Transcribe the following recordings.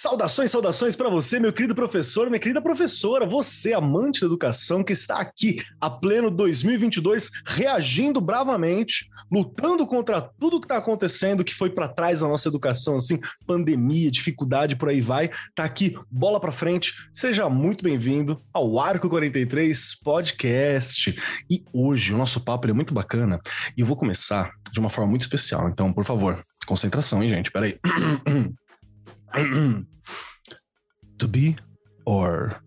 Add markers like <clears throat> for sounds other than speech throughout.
Saudações, saudações para você, meu querido professor, minha querida professora, você, amante da educação, que está aqui a pleno 2022, reagindo bravamente, lutando contra tudo que está acontecendo, que foi para trás da nossa educação, assim, pandemia, dificuldade, por aí vai. Tá aqui, bola para frente. Seja muito bem-vindo ao Arco 43 Podcast. E hoje o nosso papo é muito bacana e eu vou começar de uma forma muito especial. Então, por favor, concentração, hein, gente? Peraí. <clears throat> <clears throat> to be or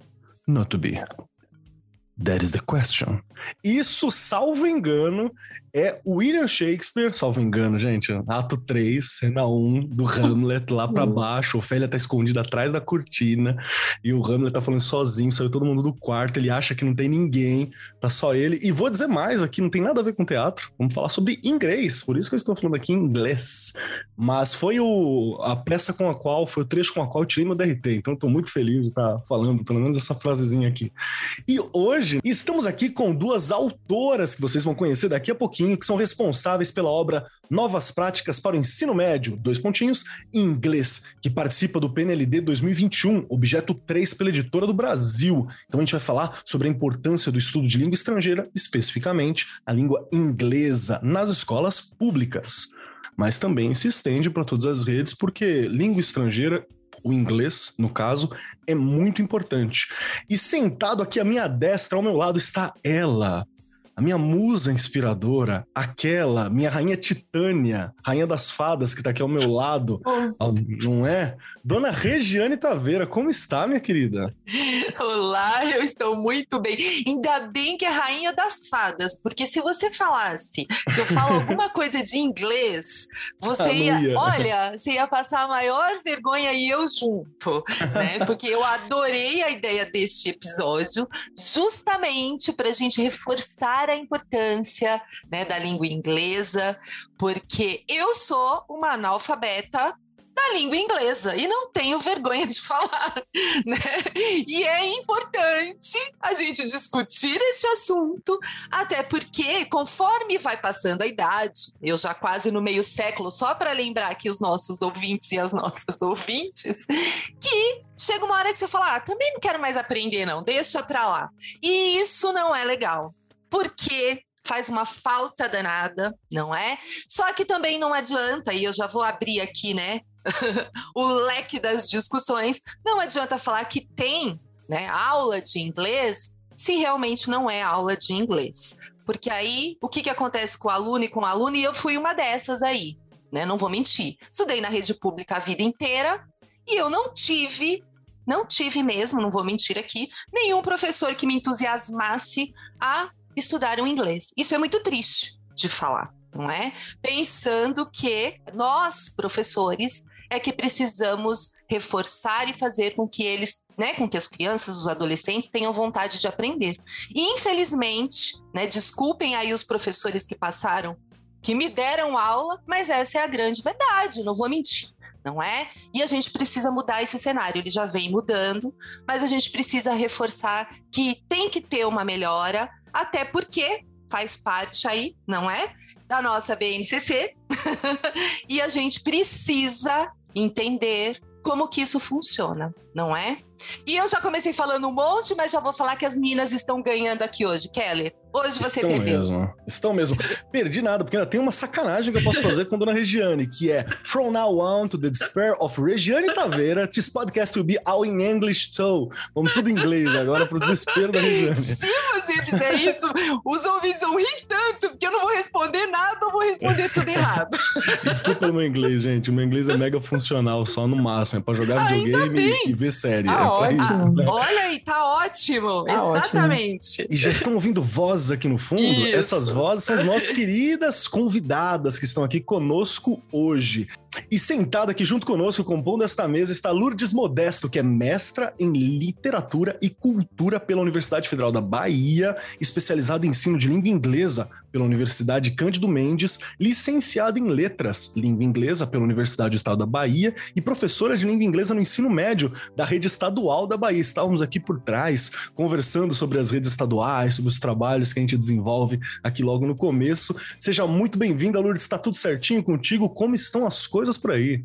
not to be? That is the question. Isso, salvo engano, é William Shakespeare, salvo engano, gente, ato 3, cena 1 do Hamlet lá para uhum. baixo. Ofélia tá escondida atrás da cortina e o Hamlet tá falando sozinho, saiu todo mundo do quarto, ele acha que não tem ninguém, tá só ele. E vou dizer mais aqui, não tem nada a ver com teatro, vamos falar sobre inglês, por isso que eu estou falando aqui em inglês. Mas foi o, a peça com a qual, foi o trecho com a qual eu tirei meu DRT, então tô muito feliz de estar tá falando pelo menos essa frasezinha aqui. E hoje estamos aqui com duas autoras que vocês vão conhecer daqui a pouquinho que são responsáveis pela obra Novas Práticas para o Ensino Médio, dois pontinhos, em inglês, que participa do PNLD 2021, objeto 3 pela editora do Brasil. Então a gente vai falar sobre a importância do estudo de língua estrangeira, especificamente a língua inglesa, nas escolas públicas. Mas também se estende para todas as redes, porque língua estrangeira o inglês, no caso, é muito importante. E sentado aqui à minha destra, ao meu lado, está ela, a minha musa inspiradora, aquela, minha rainha Titânia, rainha das fadas que tá aqui ao meu lado, oh. não é? Dona Regiane Taveira, como está, minha querida? Olá, eu estou muito bem. Ainda bem que é rainha das fadas, porque se você falasse que eu falo <laughs> alguma coisa de inglês, você ah, ia, ia, olha, você ia passar a maior vergonha e eu junto, né? <laughs> Porque eu adorei a ideia deste episódio, justamente para a gente reforçar a importância né, da língua inglesa, porque eu sou uma analfabeta da língua inglesa e não tenho vergonha de <laughs> falar, né? E é importante a gente discutir esse assunto, até porque conforme vai passando a idade, eu já quase no meio século, só para lembrar aqui os nossos ouvintes e as nossas ouvintes, que chega uma hora que você fala, ah, também não quero mais aprender não, deixa para lá. E isso não é legal porque faz uma falta danada, não é? Só que também não adianta, e eu já vou abrir aqui, né, <laughs> o leque das discussões, não adianta falar que tem né, aula de inglês se realmente não é aula de inglês. Porque aí, o que, que acontece com o aluno e com o aluno? E eu fui uma dessas aí, né? Não vou mentir. Estudei na rede pública a vida inteira e eu não tive, não tive mesmo, não vou mentir aqui, nenhum professor que me entusiasmasse a estudaram inglês. Isso é muito triste de falar, não é? Pensando que nós, professores, é que precisamos reforçar e fazer com que eles, né, com que as crianças, os adolescentes tenham vontade de aprender. E infelizmente, né, desculpem aí os professores que passaram, que me deram aula, mas essa é a grande verdade, não vou mentir não é? E a gente precisa mudar esse cenário. Ele já vem mudando, mas a gente precisa reforçar que tem que ter uma melhora, até porque faz parte aí, não é? Da nossa BNCC. <laughs> e a gente precisa entender como que isso funciona, não é? E eu já comecei falando um monte, mas já vou falar que as meninas estão ganhando aqui hoje, Kelly. Hoje você Estão perdeu. mesmo. Estão mesmo. Perdi nada, porque ainda tem uma sacanagem que eu posso fazer com a Dona Regiane, que é From now on to the despair of Regiane Taveira, this podcast will be all in English too. Vamos tudo em inglês agora pro desespero da Regiane. Se você fizer isso, os ouvintes vão rir tanto, porque eu não vou responder nada, eu vou responder tudo errado. Desculpa o meu inglês, gente. O meu inglês é mega funcional, só no máximo. É pra jogar videogame e, e ver série. Ah, é pra isso. Né? Olha aí, tá ótimo. Tá Exatamente. Ótimo. E já estão ouvindo voz vozes aqui no fundo, Isso. essas vozes são as nossas <laughs> queridas convidadas que estão aqui conosco hoje. E sentada aqui junto conosco, compondo esta mesa, está Lourdes Modesto, que é mestra em literatura e cultura pela Universidade Federal da Bahia, especializada em ensino de língua inglesa pela Universidade Cândido Mendes, licenciada em letras, língua inglesa pela Universidade do Estado da Bahia e professora de língua inglesa no ensino médio da rede estadual da Bahia. Estávamos aqui por trás conversando sobre as redes estaduais, sobre os trabalhos que a gente desenvolve aqui logo no começo. Seja muito bem-vinda, Lourdes. Está tudo certinho contigo? Como estão as coisas por aí?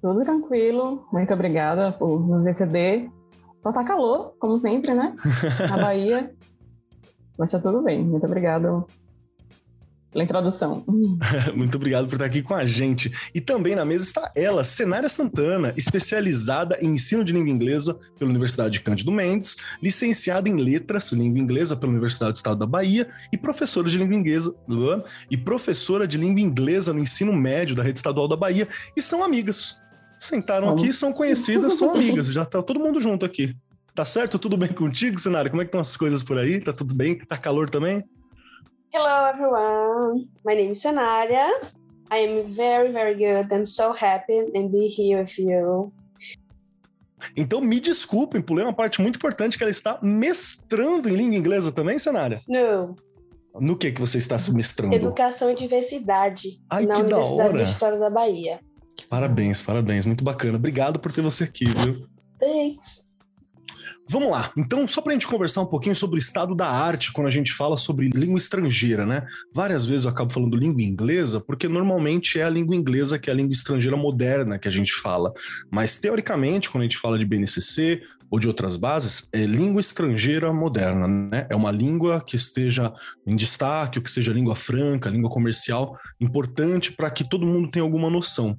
Tudo tranquilo. Muito obrigada por nos receber. Só tá calor, como sempre, né? Na Bahia. <laughs> Mas tá tudo bem. Muito obrigada pela introdução. <laughs> Muito obrigado por estar aqui com a gente. E também na mesa está ela, Cenária Santana, especializada em ensino de língua inglesa pela Universidade de Cândido Mendes, licenciada em letras, língua inglesa pela Universidade do Estado da Bahia e professora de língua inglesa e professora de língua inglesa no ensino médio da rede estadual da Bahia e são amigas. Sentaram aqui, são conhecidas, são <laughs> amigas. Já tá todo mundo junto aqui. Tá certo? Tudo bem contigo, Cenário? Como é que estão as coisas por aí? Tá tudo bem? Tá calor também? Hello, everyone. My name is Sanaria. I am very, very good. I'm so happy and be here with you. Então, me desculpem, pulei uma parte muito importante que ela está mestrando em língua inglesa também, Cenária? Não. No que que você está se mestrando? Educação e diversidade Ai, na que Universidade da hora. do Estado da Bahia. Parabéns, parabéns, muito bacana. Obrigado por ter você aqui, viu? Thanks. Vamos lá. Então, só para a gente conversar um pouquinho sobre o estado da arte quando a gente fala sobre língua estrangeira, né? Várias vezes eu acabo falando língua inglesa, porque normalmente é a língua inglesa que é a língua estrangeira moderna que a gente fala. Mas, teoricamente, quando a gente fala de BNCC ou de outras bases, é língua estrangeira moderna, né? É uma língua que esteja em destaque, ou que seja língua franca, língua comercial, importante para que todo mundo tenha alguma noção.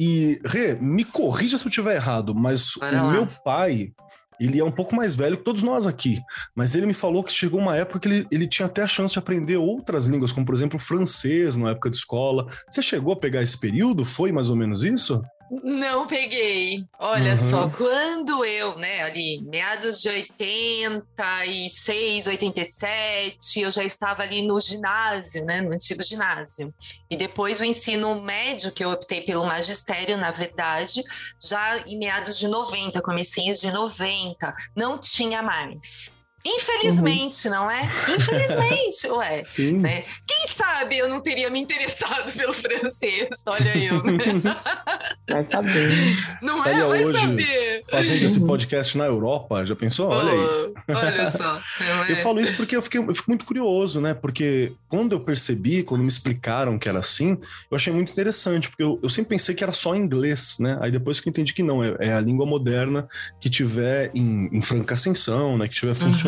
E, Rê, me corrija se eu estiver errado, mas Bora o lá. meu pai, ele é um pouco mais velho que todos nós aqui, mas ele me falou que chegou uma época que ele, ele tinha até a chance de aprender outras línguas, como por exemplo francês na época de escola. Você chegou a pegar esse período? Foi mais ou menos isso? Não peguei. Olha Uhum. só, quando eu, né, ali, meados de 86, 87, eu já estava ali no ginásio, né, no antigo ginásio. E depois o ensino médio, que eu optei pelo magistério, na verdade, já em meados de 90, comecinhos de 90, não tinha mais. Infelizmente, não é? Infelizmente, <laughs> ué. Sim. Né? Quem sabe eu não teria me interessado pelo francês? Olha eu, né? <laughs> Vai saber. Não Estaria é? Vai hoje saber. Fazendo esse podcast na Europa, já pensou? Olha aí. Oh, olha só. não é? Eu falo isso porque eu, fiquei, eu fico muito curioso, né? Porque quando eu percebi, quando me explicaram que era assim, eu achei muito interessante, porque eu, eu sempre pensei que era só inglês, né? Aí depois que eu entendi que não, é, é a língua moderna que tiver em, em franca ascensão, né? Que estiver funcionando Uhum.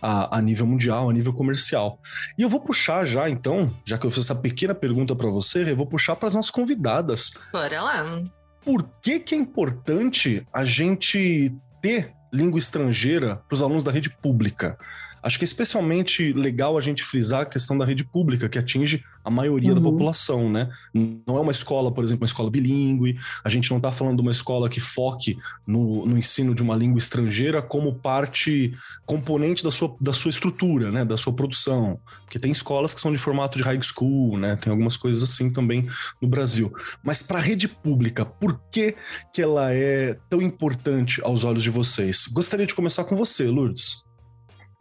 A, a nível mundial, a nível comercial. E eu vou puxar já, então, já que eu fiz essa pequena pergunta para você, eu vou puxar para as nossas convidadas. Bora lá. Por que, que é importante a gente ter língua estrangeira para os alunos da rede pública? Acho que é especialmente legal a gente frisar a questão da rede pública, que atinge a maioria da Uhum. população, né? Não é uma escola, por exemplo, uma escola bilíngue, a gente não está falando de uma escola que foque no, no ensino de uma língua estrangeira como parte componente da sua, da sua estrutura, né? Da sua produção. Porque tem escolas que são de formato de high school, né? Tem algumas coisas assim também no Brasil. Mas para a rede pública, por que, que ela é tão importante aos olhos de vocês? Gostaria de começar com você, Lourdes.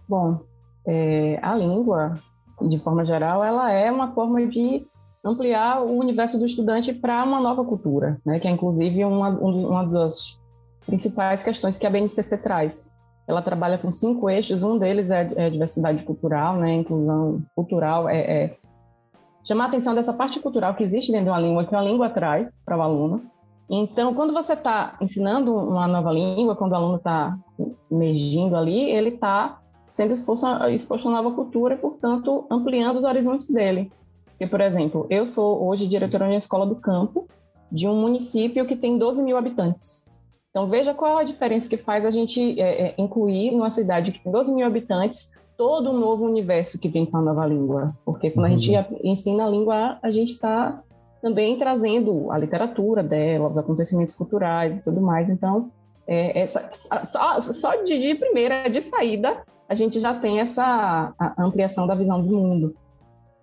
Bom, é, a língua, de forma geral, ela é uma forma de ampliar o universo do estudante para uma nova cultura, né? que é inclusive uma, um- uma das principais questões que a BNCC traz. Ela trabalha com cinco eixos, um deles é, é diversidade cultural, né? inclusão cultural, é, é chamar a atenção dessa parte cultural que existe dentro de uma língua, que uma língua traz para o aluno. Então, quando você está ensinando uma nova língua, quando o aluno está emergindo ali, ele está sendo exposto a, exposto a nova cultura portanto, ampliando os horizontes dele. Porque, por exemplo, eu sou hoje diretora de uma escola do campo de um município que tem 12 mil habitantes. Então, veja qual a diferença que faz a gente é, é, incluir numa cidade que tem 12 mil habitantes todo um novo universo que vem com a nova língua. Porque quando a Uhum. gente ensina a língua, a gente está também trazendo a literatura dela, os acontecimentos culturais e tudo mais. Então, é, essa, só, só de, de primeira, de saída, a gente já tem essa ampliação da visão do mundo.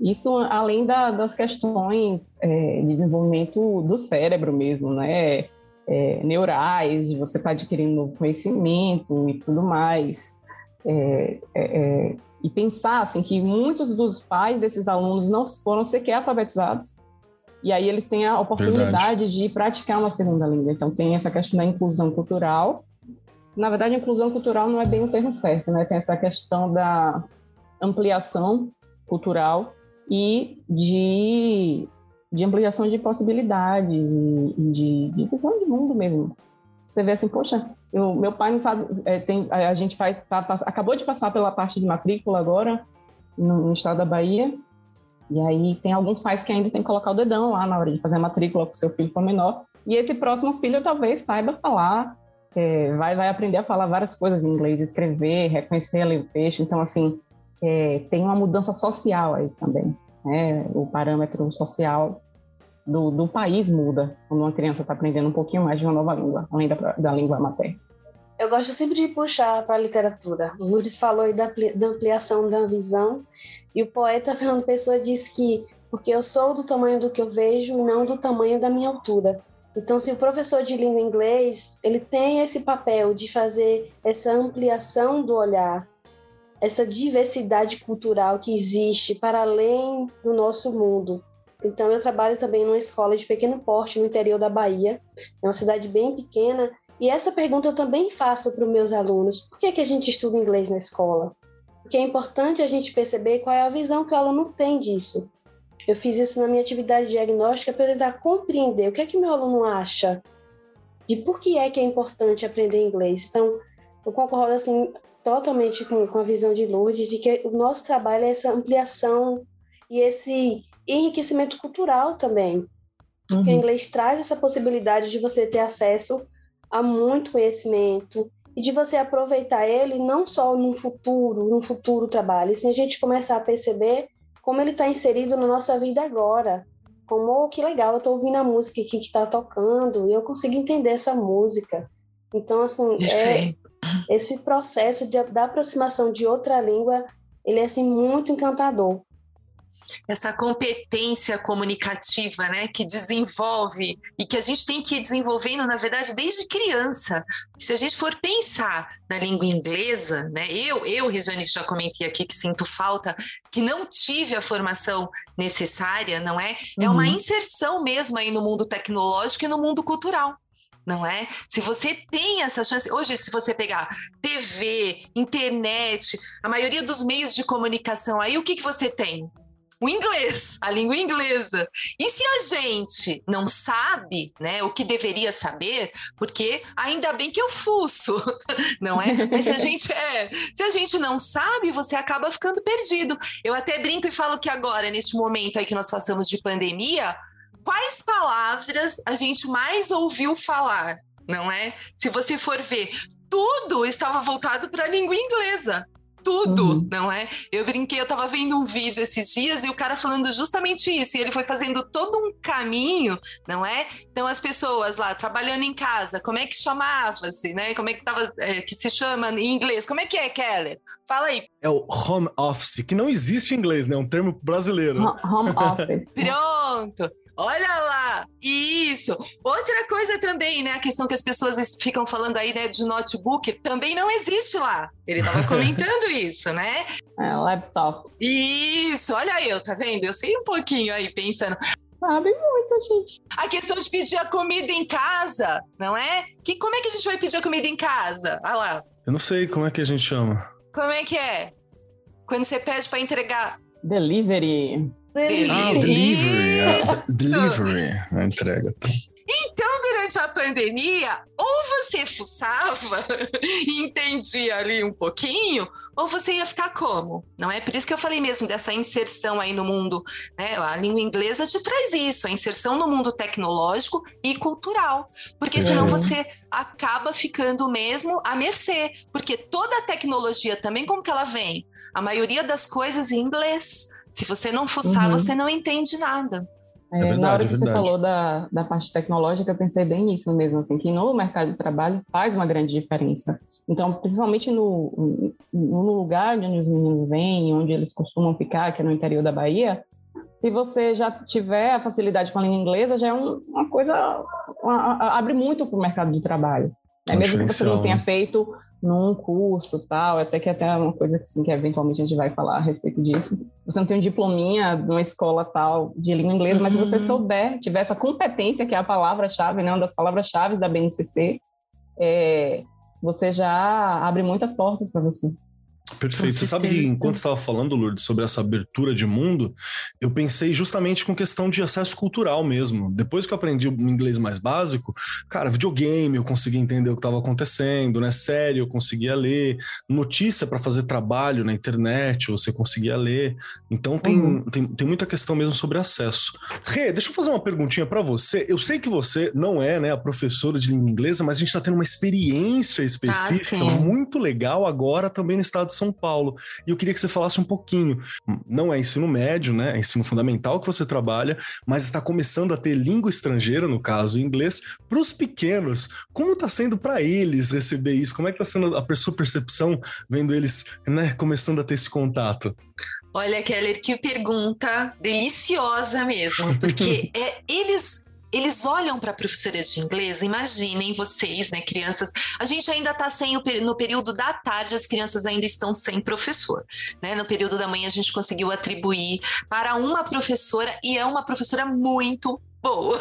Isso além da, das questões é, de desenvolvimento do cérebro mesmo, né? É, neurais, você estar tá adquirindo novo conhecimento e tudo mais. É, é, é, e pensar assim, que muitos dos pais desses alunos não foram sequer alfabetizados, e aí eles têm a oportunidade Verdade. de praticar uma segunda língua. Então tem essa questão da inclusão cultural. Na verdade, inclusão cultural não é bem o termo certo, né? Tem essa questão da ampliação cultural e de, de ampliação de possibilidades e, de, de visão de mundo mesmo. Você vê assim, poxa, eu, meu pai não sabe, é, tem, a gente faz, tá, acabou de passar pela parte de matrícula agora, no, no, estado da Bahia, e aí tem alguns pais que ainda tem que colocar o dedão lá na hora de fazer a matrícula para o seu filho for menor, e esse próximo filho talvez saiba falar, é, vai, vai aprender a falar várias coisas em inglês, escrever, reconhecer ali o texto, então assim, é, tem uma mudança social aí também. Né? O parâmetro social do, do país muda quando uma criança está aprendendo um pouquinho mais de uma nova língua, além da, da língua materna. Eu gosto sempre de puxar para a literatura. O Lourdes falou aí da, da ampliação da visão, e o poeta Fernando Pessoa diz que porque eu sou do tamanho do que eu vejo e não do tamanho da minha altura. Então, se o professor de língua inglês ele tem esse papel de fazer essa ampliação do olhar, essa diversidade cultural que existe para além do nosso mundo. Então, eu trabalho também numa escola de pequeno porte no interior da Bahia, é uma cidade bem pequena, e essa pergunta eu também faço para os meus alunos: por que, é que a gente estuda inglês na escola? Porque é importante a gente perceber qual é a visão que o aluno tem disso. Eu fiz isso na minha atividade diagnóstica para tentar compreender o que é que meu aluno acha de por que é que é importante aprender inglês. Então, eu concordo assim totalmente com, com a visão de Lourdes de que o nosso trabalho é essa ampliação e esse enriquecimento cultural também. Uhum. o inglês traz essa possibilidade de você ter acesso a muito conhecimento e de você aproveitar ele não só no futuro, no futuro trabalho, e sim a gente começar a perceber como ele está inserido na nossa vida agora. Como, oh, que legal, eu estou ouvindo a música aqui que está tocando e eu consigo entender essa música. Então, assim, é, esse processo de, da aproximação de outra língua, ele é assim muito encantador. Essa competência comunicativa, né, que desenvolve e que a gente tem que ir desenvolvendo, na verdade, desde criança. Se a gente for pensar na língua inglesa, né, eu, eu, Regiane, que já comentei aqui que sinto falta, que não tive a formação necessária, não é? É uma uhum. inserção mesmo aí no mundo tecnológico e no mundo cultural não é? Se você tem essa chance, hoje, se você pegar TV, internet, a maioria dos meios de comunicação, aí o que, que você tem? O inglês, a língua inglesa. E se a gente não sabe, né, o que deveria saber, porque ainda bem que eu fuço, <laughs> não é? Mas se a gente é, se a gente não sabe, você acaba ficando perdido. Eu até brinco e falo que agora, neste momento aí que nós passamos de pandemia, quais palavras a gente mais ouviu falar, não é? Se você for ver, tudo estava voltado para a língua inglesa. Tudo, uhum. não é? Eu brinquei, eu estava vendo um vídeo esses dias e o cara falando justamente isso, e ele foi fazendo todo um caminho, não é? Então as pessoas lá trabalhando em casa, como é que chamava-se, né? Como é que tava, é, que se chama em inglês? Como é que é, Keller? Fala aí. É o home office, que não existe em inglês, né? É um termo brasileiro. Home office. <laughs> Pronto. Olha lá, isso. Outra coisa também, né? A questão que as pessoas ficam falando aí, né, de notebook, também não existe lá. Ele estava <laughs> comentando isso, né? É, laptop. Isso, olha aí, eu, tá vendo? Eu sei um pouquinho aí, pensando. Sabe muito, gente. A questão de pedir a comida em casa, não é? Que, como é que a gente vai pedir a comida em casa? Olha lá. Eu não sei como é que a gente chama. Como é que é? Quando você pede para entregar. Delivery. Delivery. Ah, delivery. Ah, delivery. A entrega. Então, durante a pandemia, ou você fuçava <laughs> e entendia ali um pouquinho, ou você ia ficar como? Não é? Por isso que eu falei mesmo dessa inserção aí no mundo, né? A língua inglesa te traz isso, a inserção no mundo tecnológico e cultural. Porque senão você acaba ficando mesmo à mercê. Porque toda a tecnologia também, como que ela vem? A maioria das coisas em inglês. Se você não fuçar, uhum. você não entende nada. É, é verdade, na hora que é você falou da, da parte tecnológica, eu pensei bem nisso mesmo, assim, que no mercado de trabalho faz uma grande diferença. Então, principalmente no, no lugar onde os meninos vêm, onde eles costumam ficar, que é no interior da Bahia, se você já tiver a facilidade com a língua inglesa, já é um, uma coisa, uma, abre muito para o mercado de trabalho. É mesmo que você não tenha feito num curso tal, até que até uma coisa assim, que eventualmente a gente vai falar a respeito disso. Você não tem um diplominha de uma escola tal de língua inglesa, uhum. mas se você uhum. souber, tiver essa competência, que é a palavra-chave, né, uma das palavras-chave da BNCC, é, você já abre muitas portas para você. Perfeito. Você sabe que enquanto estava falando, Lourdes, sobre essa abertura de mundo, eu pensei justamente com questão de acesso cultural mesmo. Depois que eu aprendi o inglês mais básico, cara, videogame eu conseguia entender o que estava acontecendo, né? Série eu conseguia ler, notícia para fazer trabalho na internet você conseguia ler. Então tem, uhum. tem, tem muita questão mesmo sobre acesso. Rê, deixa eu fazer uma perguntinha para você. Eu sei que você não é né, a professora de língua inglesa, mas a gente está tendo uma experiência específica ah, muito legal agora também no estado de São Paulo. E eu queria que você falasse um pouquinho. Não é ensino médio, né? É ensino fundamental que você trabalha, mas está começando a ter língua estrangeira, no caso inglês, para os pequenos. Como está sendo para eles receber isso? Como é que está sendo a sua percepção vendo eles, né, começando a ter esse contato? Olha, Keller, que pergunta deliciosa mesmo, porque <laughs> é, eles eles olham para professoras de inglês, imaginem vocês, né, crianças, a gente ainda está sem o, no período da tarde, as crianças ainda estão sem professor, né? No período da manhã a gente conseguiu atribuir para uma professora e é uma professora muito boa.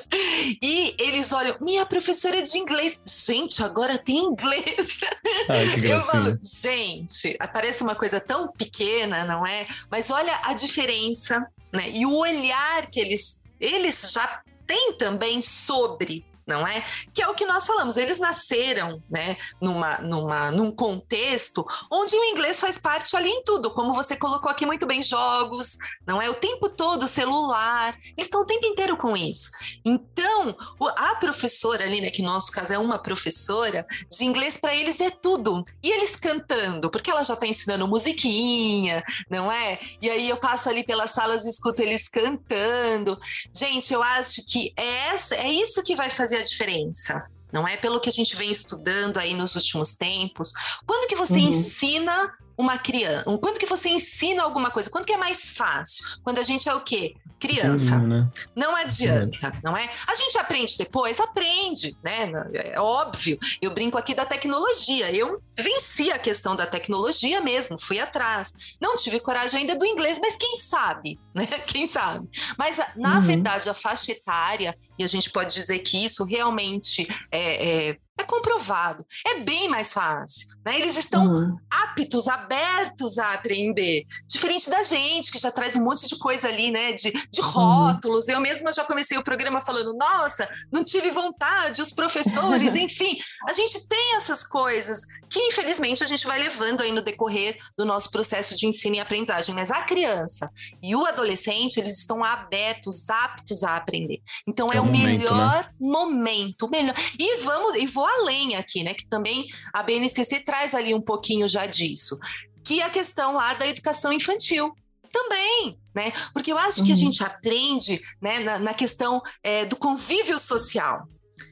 <laughs> e eles olham, minha professora é de inglês. Gente, agora tem inglês. <laughs> Ai, que Eu falo, gente, parece uma coisa tão pequena, não é? Mas olha a diferença, né? E o olhar que eles eles já tem também sobre não é? Que é o que nós falamos. Eles nasceram, né, numa, numa, num contexto onde o inglês faz parte ali em tudo, como você colocou aqui muito bem, jogos, não é? O tempo todo, celular, eles estão o tempo inteiro com isso. Então, a professora ali, né, que no nosso caso é uma professora, de inglês para eles é tudo. E eles cantando, porque ela já está ensinando musiquinha, não é? E aí eu passo ali pelas salas e escuto eles cantando. Gente, eu acho que é, essa, é isso que vai fazer a diferença. Não é pelo que a gente vem estudando aí nos últimos tempos. Quando que você uhum. ensina uma criança? Quando que você ensina alguma coisa? Quando que é mais fácil? Quando a gente é o quê? Criança. Entendi, né? Não adianta, não é? A gente aprende depois? Aprende, né? É óbvio. Eu brinco aqui da tecnologia. Eu venci a questão da tecnologia mesmo, fui atrás. Não tive coragem ainda do inglês, mas quem sabe, <laughs> né? Quem sabe? Mas, na uhum. verdade, a faixa etária, e a gente pode dizer que isso realmente é, é é comprovado. É bem mais fácil. Né? Eles estão uhum. aptos, abertos a aprender. Diferente da gente, que já traz um monte de coisa ali, né? De, de uhum. rótulos. Uhum. Eu mesma já comecei o programa falando, nossa, não tive vontade, os professores, <laughs> enfim. A gente tem essas coisas que, infelizmente, a gente vai levando aí no decorrer do nosso processo de ensino e aprendizagem. Mas a criança e o adolescente, eles estão abertos, aptos a aprender. Então, é, é o, momento, né? melhor né? momento, melhor. E vamos, e vou além aqui, né? Que também a BNCC traz ali um pouquinho já disso, que é a questão lá da educação infantil também, né? Porque eu acho uhum. que a uhum. gente aprende, né, na, na questão é, do convívio social.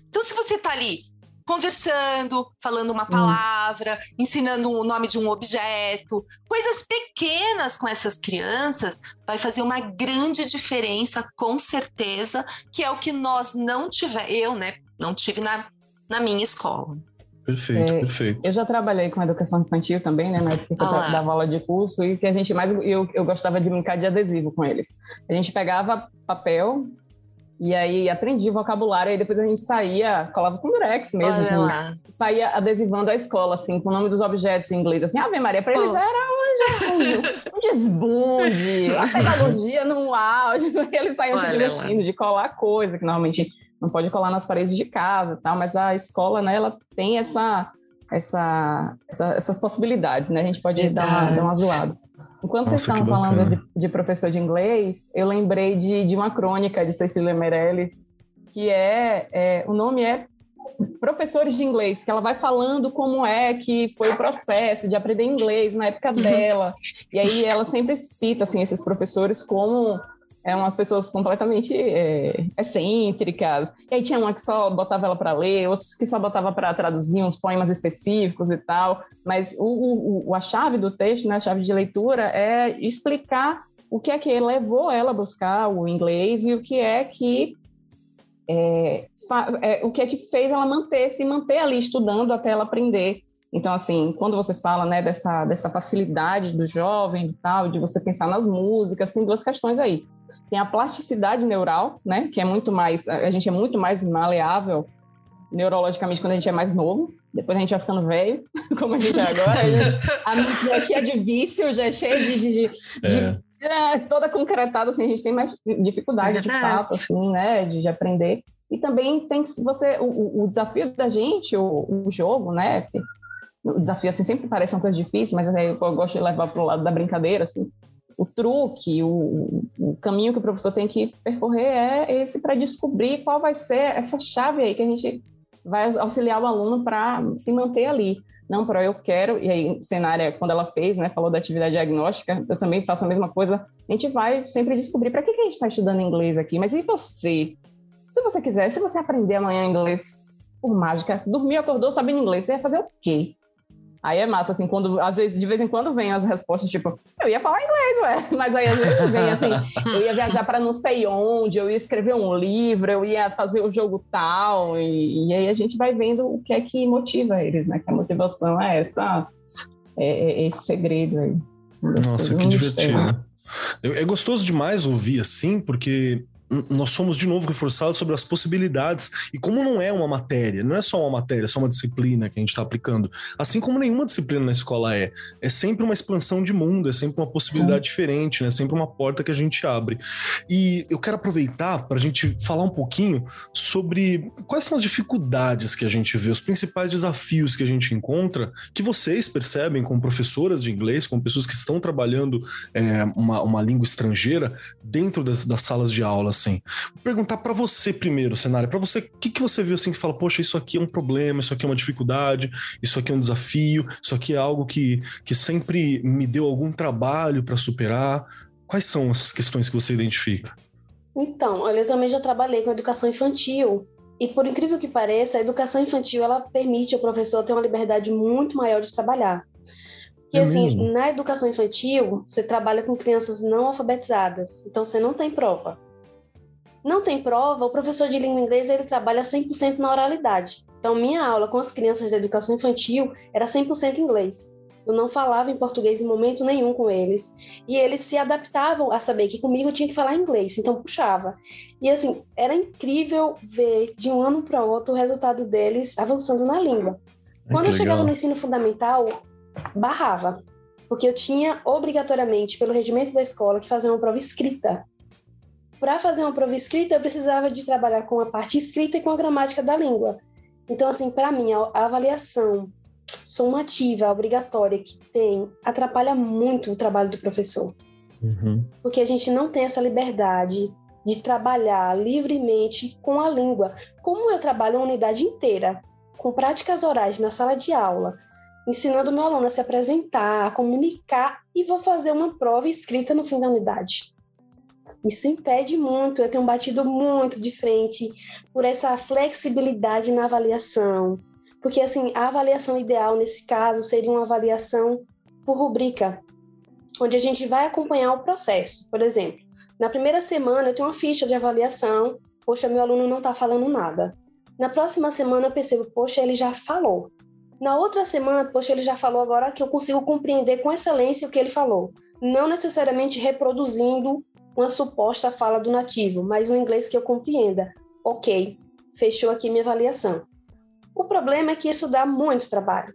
Então, se você está ali conversando, falando uma hum. palavra, ensinando o nome de um objeto, coisas pequenas com essas crianças, vai fazer uma grande diferença, com certeza, que é o que nós não tivemos, eu, né, não tive na na minha escola. Perfeito, é, perfeito. Eu já trabalhei com educação infantil também, né? Na época que ah, eu dava aula de curso, e que a gente mais. Eu, eu gostava de brincar de adesivo com eles. A gente pegava papel e aí aprendi vocabulário, aí depois a gente saía, colava com durex mesmo, com, saía adesivando a escola, assim, com o nome dos objetos em inglês, assim, Ave Maria, para eles oh. era um, um desbunde, a <laughs> pedagogia no auge, <laughs> eles saíam se divertindo de colar coisa, que normalmente não pode colar nas paredes de casa, tal, mas a escola, né, ela tem essa, essa, essa essas possibilidades, né? A gente pode dar uma, dar uma zoada. Enquanto Nossa, vocês estavam falando de, de, professor de inglês, eu lembrei de, de uma crônica de Cecília Meirelles, que é, é, o nome é Professores de Inglês, que ela vai falando como é que foi o processo de aprender inglês na época dela. E aí ela sempre cita assim esses professores como eram umas pessoas completamente é, excêntricas. E aí tinha uma que só botava ela para ler, outros que só botava para traduzir uns poemas específicos e tal. Mas o, o, a chave do texto, né, a chave de leitura, é explicar o que é que levou ela a buscar o inglês e o que é que é, é, o que é que fez ela manter, se manter ali estudando até ela aprender então, assim, quando você fala né, dessa, dessa facilidade do jovem e tal, de você pensar nas músicas, tem duas questões aí. Tem a plasticidade neural, né, que é muito mais, a gente é muito mais maleável neurologicamente quando a gente é mais novo, depois a gente vai ficando velho, <laughs> como a gente é agora. A, gente, a mente aqui é de vício, já é cheia de, de, de, é. de é, toda concretada, assim, a gente tem mais dificuldade de fato, assim, né, de, de aprender. E também tem que você, o, o desafio da gente, o, o jogo, né, o desafio assim sempre parece uma coisa difícil, mas eu gosto de levar para o lado da brincadeira, assim. O truque, o, o, caminho que o professor tem que percorrer é esse para descobrir qual vai ser essa chave aí que a gente vai auxiliar o aluno para se manter ali. Não, para eu quero, e aí, cenária, quando ela fez, né, falou da atividade diagnóstica, eu também faço a mesma coisa. A gente vai sempre descobrir para que, que a gente está estudando inglês aqui, mas e você? Se você quiser, se você aprender amanhã inglês por mágica, dormiu, acordou sabendo inglês, você vai fazer o quê? Aí é massa, assim, quando, às vezes, de vez em quando vem as respostas, tipo, eu ia falar inglês, ué, <laughs> mas aí às vezes vem assim, eu ia viajar para não sei onde, eu ia escrever um livro, eu ia fazer o jogo tal, e, e aí a gente vai vendo o que é que motiva eles, né? Que a motivação é essa, é, é esse segredo aí. Nossa, que divertido. É gostoso demais ouvir assim, porque nós somos de novo reforçados sobre as possibilidades e como não é uma matéria, não é só uma matéria, é só uma disciplina que a gente está aplicando, assim como nenhuma disciplina na escola é, é sempre uma expansão de mundo, é sempre uma possibilidade diferente, né? É sempre uma porta que a gente abre. E eu quero aproveitar para a gente falar um pouquinho sobre quais são as dificuldades que a gente vê, os principais desafios que a gente encontra, que vocês percebem como professoras de inglês, como pessoas que estão trabalhando é, uma, uma língua estrangeira dentro das, das salas de aula assim. Vou perguntar para você primeiro, cenário, para você, o que, que você viu assim que fala, poxa, isso aqui é um problema, isso aqui é uma dificuldade, isso aqui é um desafio, isso aqui é algo que, que sempre me deu algum trabalho para superar. Quais são essas questões que você identifica? Então, olha, eu também já trabalhei com educação infantil e por incrível que pareça, a educação infantil ela permite ao professor ter uma liberdade muito maior de trabalhar. Porque, é assim, mesmo? na educação infantil, você trabalha com crianças não alfabetizadas, então você não tem prova. Não tem prova, o professor de língua inglesa ele trabalha 100% na oralidade. Então, minha aula com as crianças da educação infantil era 100% inglês. Eu não falava em português em momento nenhum com eles. E eles se adaptavam a saber que comigo eu tinha que falar inglês, então puxava. E assim, era incrível ver de um ano para outro o resultado deles avançando na língua. Quando eu chegava no ensino fundamental, barrava. Porque eu tinha obrigatoriamente, pelo regimento da escola, que fazer uma prova escrita para fazer uma prova escrita, eu precisava de trabalhar com a parte escrita e com a gramática da língua. Então, assim, para mim, a avaliação sumativa, obrigatória que tem, atrapalha muito o trabalho do professor. Uhum. Porque a gente não tem essa liberdade de trabalhar livremente com a língua. Como eu trabalho uma unidade inteira, com práticas orais na sala de aula, ensinando meu aluno a se apresentar, a comunicar, e vou fazer uma prova escrita no fim da unidade. Isso impede muito, eu tenho batido muito de frente por essa flexibilidade na avaliação. Porque, assim, a avaliação ideal nesse caso seria uma avaliação por rubrica, onde a gente vai acompanhar o processo. Por exemplo, na primeira semana eu tenho uma ficha de avaliação, poxa, meu aluno não está falando nada. Na próxima semana eu percebo, poxa, ele já falou. Na outra semana, poxa, ele já falou agora que eu consigo compreender com excelência o que ele falou. Não necessariamente reproduzindo uma suposta fala do nativo, mas um inglês que eu compreenda. Ok, fechou aqui minha avaliação. O problema é que isso dá muito trabalho.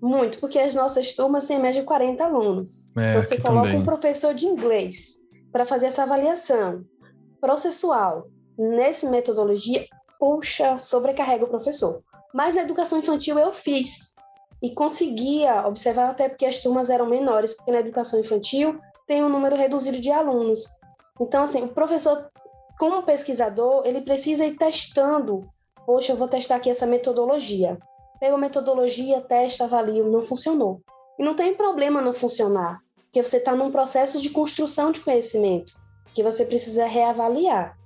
Muito, porque as nossas turmas têm média de 40 alunos. É, Você coloca também. um professor de inglês para fazer essa avaliação processual nessa metodologia, puxa, sobrecarrega o professor. Mas na educação infantil eu fiz e conseguia observar até porque as turmas eram menores, porque na educação infantil tem um número reduzido de alunos. Então, assim, o professor, como pesquisador, ele precisa ir testando. Poxa, eu vou testar aqui essa metodologia. Pega a metodologia, testa, avalia, não funcionou. E não tem problema não funcionar, porque você está num processo de construção de conhecimento. que você precisa reavaliar.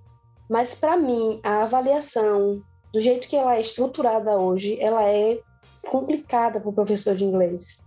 Mas para mim, a avaliação do jeito que ela é estruturada hoje, ela é complicada para o professor de inglês.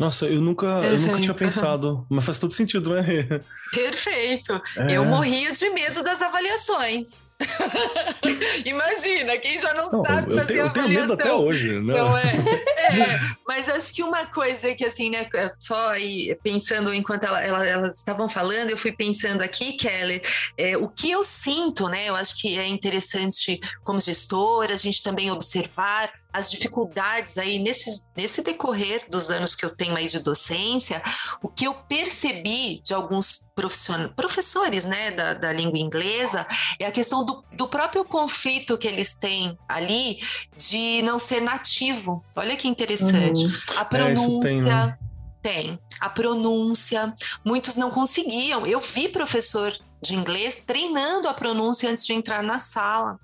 Nossa, eu nunca, eu nunca tinha pensado, mas faz todo sentido, né? <laughs> Perfeito. É. Eu morria de medo das avaliações. <laughs> Imagina, quem já não, não sabe eu fazer tenho, avaliação. Eu tenho medo até hoje, né? Não é? <laughs> é? Mas acho que uma coisa que, assim, né, só aí, pensando enquanto ela, ela, elas estavam falando, eu fui pensando aqui, Keller, é, o que eu sinto, né? Eu acho que é interessante, como gestora, a gente também observar as dificuldades aí nesse, nesse decorrer dos anos que eu tenho aí de docência, o que eu percebi de alguns professores né, da, da língua inglesa é a questão do, do próprio conflito que eles têm ali de não ser nativo. Olha que interessante. Uhum. A pronúncia. É, tem. A pronúncia. Muitos não conseguiam. Eu vi professor de inglês treinando a pronúncia antes de entrar na sala.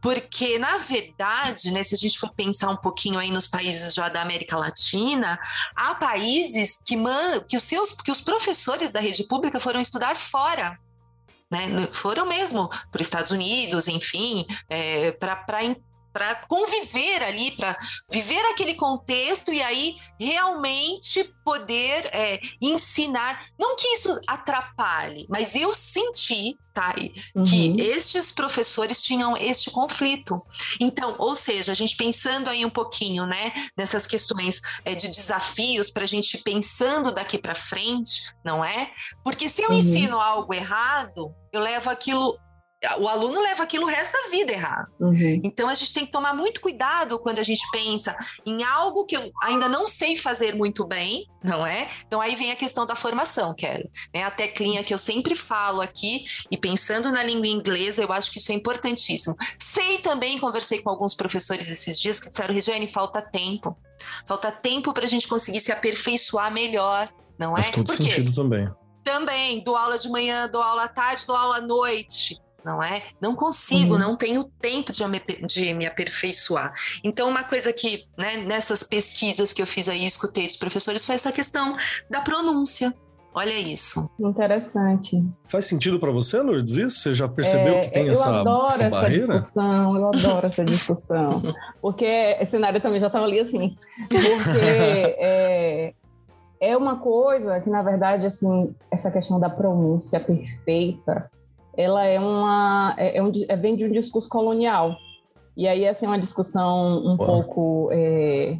Porque, na verdade, né, se a gente for pensar um pouquinho aí nos países já da América Latina, há países que, que, os, seus, que os professores da rede pública foram estudar fora. Né, foram mesmo para os Estados Unidos, enfim, é, para para conviver ali, para viver aquele contexto e aí realmente poder é, ensinar. Não que isso atrapalhe, mas eu senti, tá, uhum. que estes professores tinham este conflito. Então, ou seja, a gente pensando aí um pouquinho, né, nessas questões é, de desafios para a gente pensando daqui para frente, não é? Porque se eu uhum. ensino algo errado, eu levo aquilo o aluno leva aquilo o resto da vida errado. Uhum. Então a gente tem que tomar muito cuidado quando a gente pensa em algo que eu ainda não sei fazer muito bem, não é? Então aí vem a questão da formação, quero. Né? A teclinha que eu sempre falo aqui, e pensando na língua inglesa, eu acho que isso é importantíssimo. Sei também, conversei com alguns professores esses dias que disseram, Regiane, falta tempo. Falta tempo para a gente conseguir se aperfeiçoar melhor, não é? Faz todo sentido também. Também, dou aula de manhã, dou aula à tarde, dou aula à noite não é? Não consigo, uhum. não tenho tempo de me, de me aperfeiçoar. Então, uma coisa que, né, nessas pesquisas que eu fiz aí, escutei dos professores, foi essa questão da pronúncia. Olha isso. Interessante. Faz sentido para você, Lourdes, isso? Você já percebeu é, que tem essa, adoro essa, essa discussão, eu adoro essa <laughs> discussão. Porque esse cenário também já estava ali assim. Porque é, é uma coisa que, na verdade, assim, essa questão da pronúncia perfeita, ela é uma é, é, um, é vem de um discurso colonial. E aí assim uma discussão um pouco é,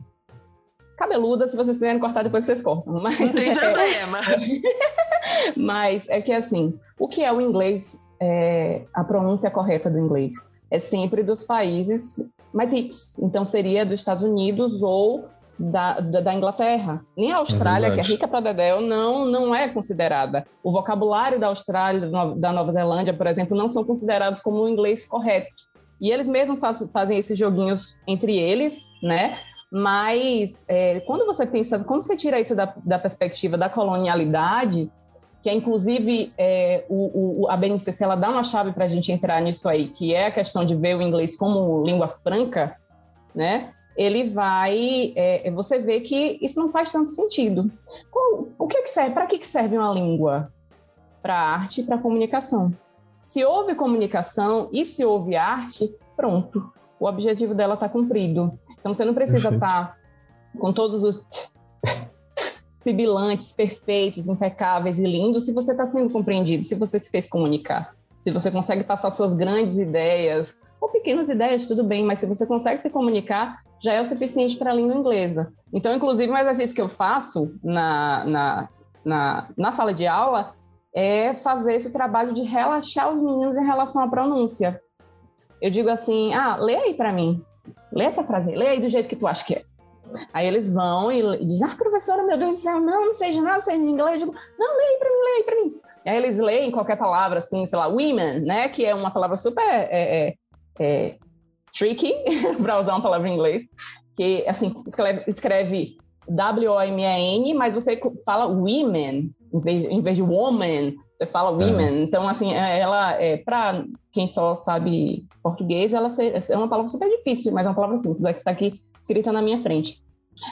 cabeluda se vocês quiserem cortar depois vocês cortam mas não tem <laughs> é, problema. <laughs> Mas é que assim o que é o inglês é, a pronúncia correta do inglês? É sempre dos países mais ricos. Então seria dos Estados Unidos ou da, da, da, Inglaterra. Nem a Austrália, é que é rica para Dedéu, não, não é considerada. O vocabulário da Austrália, da Nova Zelândia, por exemplo, não são considerados como o inglês correto. E eles mesmos faz, fazem esses joguinhos entre eles, né? Mas é, quando você pensa, quando você tira isso da, da perspectiva da colonialidade, que é inclusive é, o, o, a BNCC ela dá uma chave para a gente entrar nisso aí, que é a questão de ver o inglês como língua franca, né? Ele vai. É, você vê que isso não faz tanto sentido. o que, que serve? Para que, que serve uma língua? Para arte e para comunicação. Se houve comunicação e se houve arte, pronto. O objetivo dela está cumprido. Então você não precisa estar tá com todos os <laughs> sibilantes perfeitos, impecáveis e lindos se você está sendo compreendido, se você se fez comunicar, se você consegue passar suas grandes ideias, ou pequenas ideias, tudo bem, mas se você consegue se comunicar, já é o suficiente para a língua inglesa. Então, inclusive, um exercício que eu faço na, na, na, na sala de aula é fazer esse trabalho de relaxar os meninos em relação à pronúncia. Eu digo assim, ah, lê aí para mim. Lê essa frase, lê aí do jeito que tu acha que é. Aí eles vão e dizem, ah, professora, meu Deus do céu, não, não de nada, sei de inglês. Eu digo, não, aí para mim, aí para mim. E aí eles leem qualquer palavra, assim, sei lá, women, né, que é uma palavra super é, é, é, tricky, <laughs> para usar uma palavra em inglês, que assim, escreve, escreve W-O-M-E-N, mas você fala women, em vez, em vez de woman, você fala women. Então, assim, é, ela, é, para quem só sabe português, ela é uma palavra super difícil, mas é uma palavra simples, é que está aqui escrita na minha frente.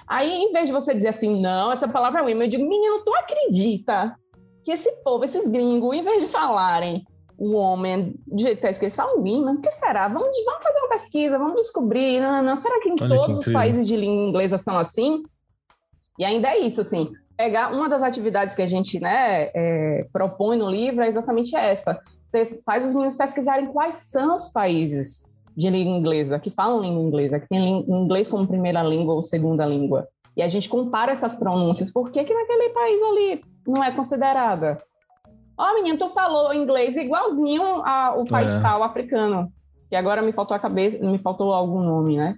Aí, em vez de você dizer assim, não, essa palavra é women, eu digo, menino, tu acredita que esse povo, esses gringos, em vez de falarem o homem do jeito que tá escrito, falam mas o que será? Vamos, vamos fazer uma pesquisa, vamos descobrir. Não, não, não. Será que em Olha todos que os países de língua inglesa são assim? E ainda é isso, assim, pegar uma das atividades que a gente né, é, propõe no livro é exatamente essa. Você faz os meninos pesquisarem quais são os países de língua inglesa, que falam língua inglesa, que tem inglês como primeira língua ou segunda língua. E a gente compara essas pronúncias. Por que, que naquele país ali não é considerada? Ó, oh, menino, tu falou inglês igualzinho ao país é. tal africano. E agora me faltou a cabeça, me faltou algum nome, né?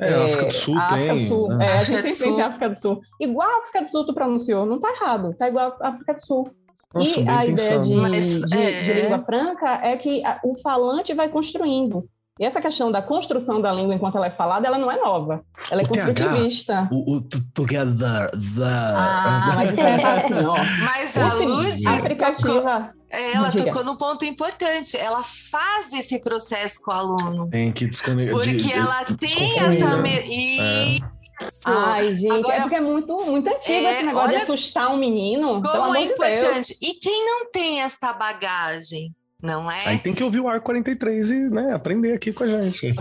É, a África do Sul a tem. do Sul. Né? É, a gente sempre pensa em África do Sul. Igual a África do Sul tu pronunciou, não tá errado, tá igual a África do Sul. Nossa, e a ideia de, Mas, de, é... de, língua franca é que o falante vai construindo. E essa questão da construção da língua enquanto ela é falada, ela não é nova. Ela é o construtivista. o, o together, the... Ah, mas isso é assim, ó. <laughs> Mas a Lourdes... Aplicativa... É, ela Diga. tocou num ponto importante. Ela faz esse processo com o aluno. Tem que desconectar. Porque de, ela de, tem essa. Me... É. Isso. Ai, gente, é Agora, é porque é muito, muito antigo é, esse negócio de assustar um menino. Como é importante. De e quem não tem esta bagagem? Não é? Aí tem que ouvir o Ar 43 e né, aprender aqui com a gente. <laughs>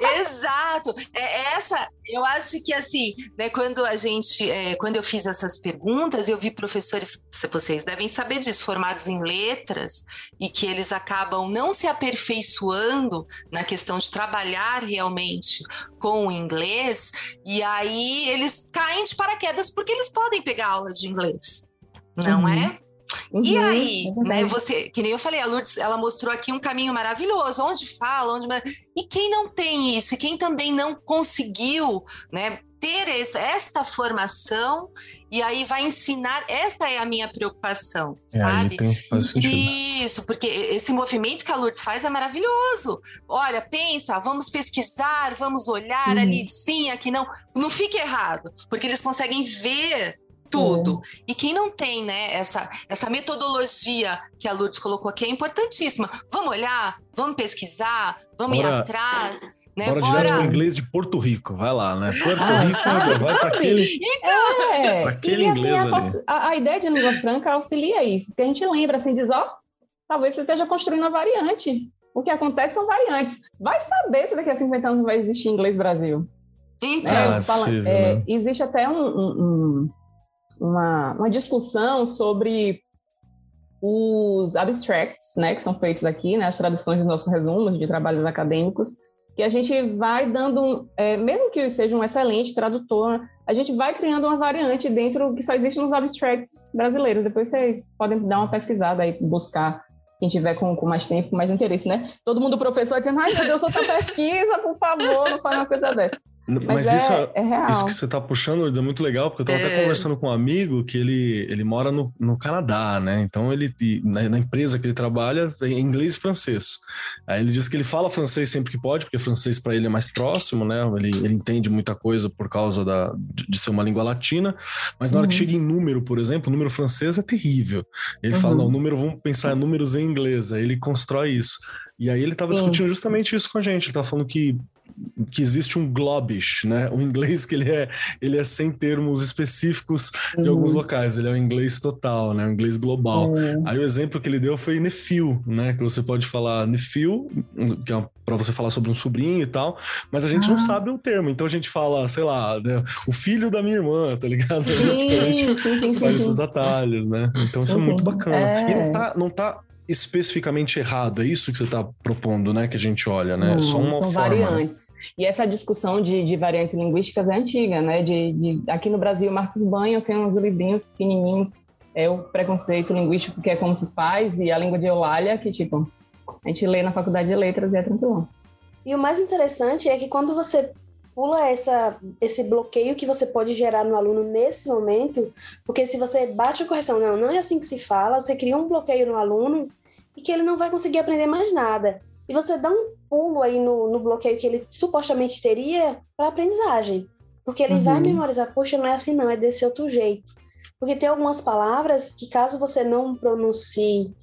Exato. É essa, eu acho que assim, né, quando a gente, é, quando eu fiz essas perguntas, eu vi professores, vocês devem saber disso, formados em letras e que eles acabam não se aperfeiçoando na questão de trabalhar realmente com o inglês e aí eles caem de paraquedas porque eles podem pegar aula de inglês, não uhum. é? Uhum, e aí, é né, você, que nem eu falei, a Lourdes, ela mostrou aqui um caminho maravilhoso, onde fala, onde... E quem não tem isso, e quem também não conseguiu, né, ter essa, esta formação e aí vai ensinar, esta é a minha preocupação, é, sabe? Tem. Isso, porque esse movimento que a Lourdes faz é maravilhoso. Olha, pensa, vamos pesquisar, vamos olhar uhum. ali sim, aqui não. Não fique errado, porque eles conseguem ver tudo. É. E quem não tem, né, essa, essa metodologia que a Lourdes colocou aqui é importantíssima. Vamos olhar, vamos pesquisar, vamos Bora. ir atrás. Né? Bora, Bora direto para o inglês de Porto Rico, vai lá, né? Porto ah, Rico, ah, vai para aquele, então, é, aquele e, assim, inglês a, a, a, ideia de língua franca auxilia isso, porque a gente lembra, assim, diz, ó, talvez você esteja construindo uma variante. O que acontece são variantes. Vai saber se daqui a 50 anos vai existir inglês Brasil. Então, é, é possível, é, né? Existe até um, um, uma, uma discussão sobre os abstracts, né, que são feitos aqui, né, as traduções dos nossos resumos de trabalhos acadêmicos, que a gente vai dando, é, mesmo que seja um excelente tradutor, a gente vai criando uma variante dentro que só existe nos abstracts brasileiros. Depois vocês podem dar uma pesquisada aí, buscar quem tiver com, com, mais tempo, mais interesse, né? Todo mundo professor dizendo, ai meu Deus, outra pesquisa, por favor, não fale uma coisa dessa. Mas, Mas é, isso, é, é isso que você está puxando é muito legal, porque eu estava é. até conversando com um amigo que ele, ele mora no, no Canadá, né? Então ele na, na, empresa que ele trabalha é inglês e francês. Aí ele diz que ele fala francês sempre que pode, porque francês para ele é mais próximo, né? Ele, ele entende muita coisa por causa da, de, de ser uma língua latina. Mas na hora que uhum. chega em número, por exemplo, o número francês é terrível. Ele uhum. fala, não, número, vamos pensar em números em inglês. Aí ele constrói isso. E aí ele estava discutindo justamente isso com a gente. Ele estava falando que que existe um globish, né? O inglês que ele é, ele é sem termos específicos de uhum. alguns locais, ele é o inglês total, né? O inglês global. Uhum. Aí o exemplo que ele deu foi nefil, né? Que você pode falar nefil, que é para você falar sobre um sobrinho e tal, mas a gente ah. não sabe o termo, então a gente fala, sei lá, né? o filho da minha irmã, tá ligado? A <laughs> gente sim, faz esses <laughs> atalhos, né? Então isso uhum. é muito bacana. É. E não tá, não tá especificamente errado. É isso que você está propondo, né? Que a gente olha, né? Hum, Só uma são forma, variantes. E essa discussão de, de, variantes linguísticas é antiga, né? De, de, aqui no Brasil, Marcos Banho tem uns livrinhos pequenininhos, é o preconceito linguístico que é como se faz e a língua de Eulália que tipo a gente lê na faculdade de letras e é tranquilo. E o mais interessante é que quando você pula essa, esse bloqueio que você pode gerar no aluno nesse momento, porque se você bate a correção, não, não é assim que se fala, você cria um bloqueio no aluno e que ele não vai conseguir aprender mais nada. E você dá um pulo aí no, no bloqueio que ele supostamente teria para aprendizagem. Porque ele uhum. vai memorizar, poxa, não é assim não, é desse outro jeito. Porque tem algumas palavras que caso você não pronuncie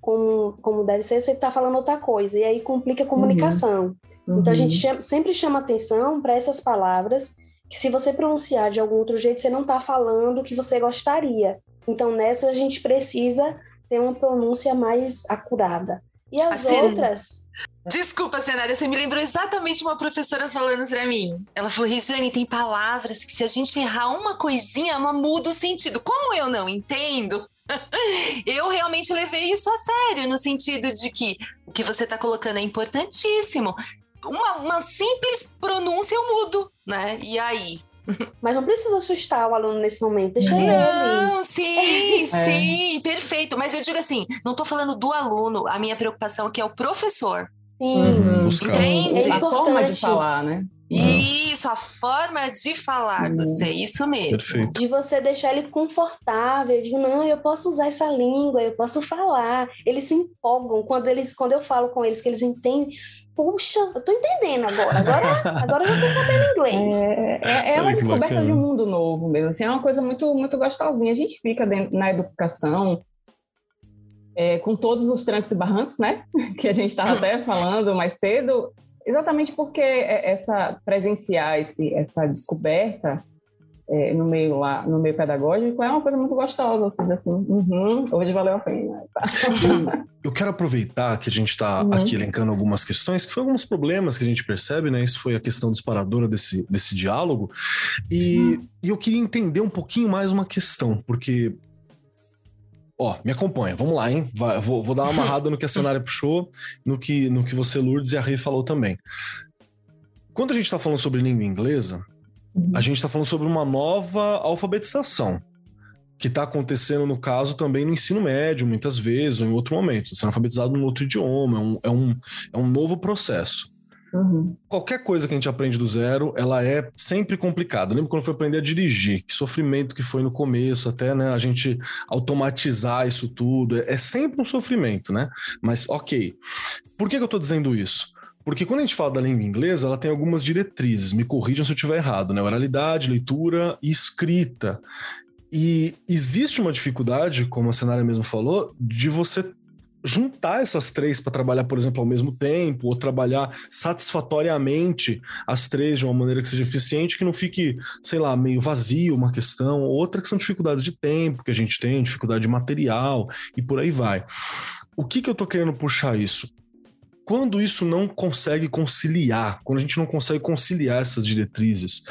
como, como deve ser, você está falando outra coisa, e aí complica a comunicação. Uhum. Então a gente chama, sempre chama atenção para essas palavras que se você pronunciar de algum outro jeito, você não está falando o que você gostaria. Então, nessa a gente precisa ter uma pronúncia mais acurada. E as assim, outras. Desculpa, Cenária, você me lembrou exatamente uma professora falando para mim. Ela falou: Regiane, tem palavras que se a gente errar uma coisinha, ela muda o sentido. Como eu não entendo, <laughs> eu realmente levei isso a sério, no sentido de que o que você está colocando é importantíssimo. Uma, uma simples pronúncia eu mudo, né? E aí? <laughs> Mas não precisa assustar o aluno nesse momento, deixa não, ele. Não, sim, <laughs> é. sim, perfeito. Mas eu digo assim, não estou falando do aluno, a minha preocupação aqui é o professor. Sim, uhum. entende? É a forma de falar, né? Isso, a forma de falar, uhum. é isso mesmo. Perfeito. De você deixar ele confortável, de não, eu posso usar essa língua, eu posso falar. Eles se empolgam quando eles, quando eu falo com eles que eles entendem puxa, eu tô entendendo agora, agora, agora eu já tô sabendo inglês. É, é, é uma descoberta de um mundo novo mesmo, assim, é uma coisa muito, muito gostosinha. A gente fica dentro, na educação é, com todos os trancos e barrancos, né, <laughs> que a gente estava até falando mais cedo, exatamente porque é, essa presenciar esse, essa descoberta é, no meio lá, no meio pedagógico, é uma coisa muito gostosa, você diz assim, uhum, hoje valeu a pena. Tá? Eu quero aproveitar que a gente está uhum. aqui elencando algumas questões, que foi alguns problemas que a gente percebe, né? Isso foi a questão disparadora desse, desse diálogo. E, uhum. e eu queria entender um pouquinho mais uma questão, porque Ó, me acompanha, vamos lá, hein? Vai, vou, vou, dar uma amarrada no que a cenária puxou, no que, no que você, Lourdes, e a Rei falou também. Quando a gente está falando sobre língua inglesa. A gente está falando sobre uma nova alfabetização, que está acontecendo, no caso, também no ensino médio, muitas vezes, ou em outro momento. Sendo alfabetizado em outro idioma, é um, é um, é um novo processo. Uhum. Qualquer coisa que a gente aprende do zero, ela é sempre complicada. Lembra quando foi aprender a dirigir? Que sofrimento que foi no começo, até né, a gente automatizar isso tudo. É, é sempre um sofrimento, né? Mas ok. Por que, que eu estou dizendo isso? Porque quando a gente fala da língua inglesa, ela tem algumas diretrizes, me corrijam se eu estiver errado, né? Oralidade, leitura e escrita. E existe uma dificuldade, como a cenária mesmo falou, de você juntar essas três para trabalhar, por exemplo, ao mesmo tempo, ou trabalhar satisfatoriamente as três de uma maneira que seja eficiente, que não fique, sei lá, meio vazio uma questão, outra que são dificuldades de tempo que a gente tem, dificuldade de material e por aí vai. O que, que eu tô querendo puxar isso? Quando isso não consegue conciliar, quando a gente não consegue conciliar essas diretrizes,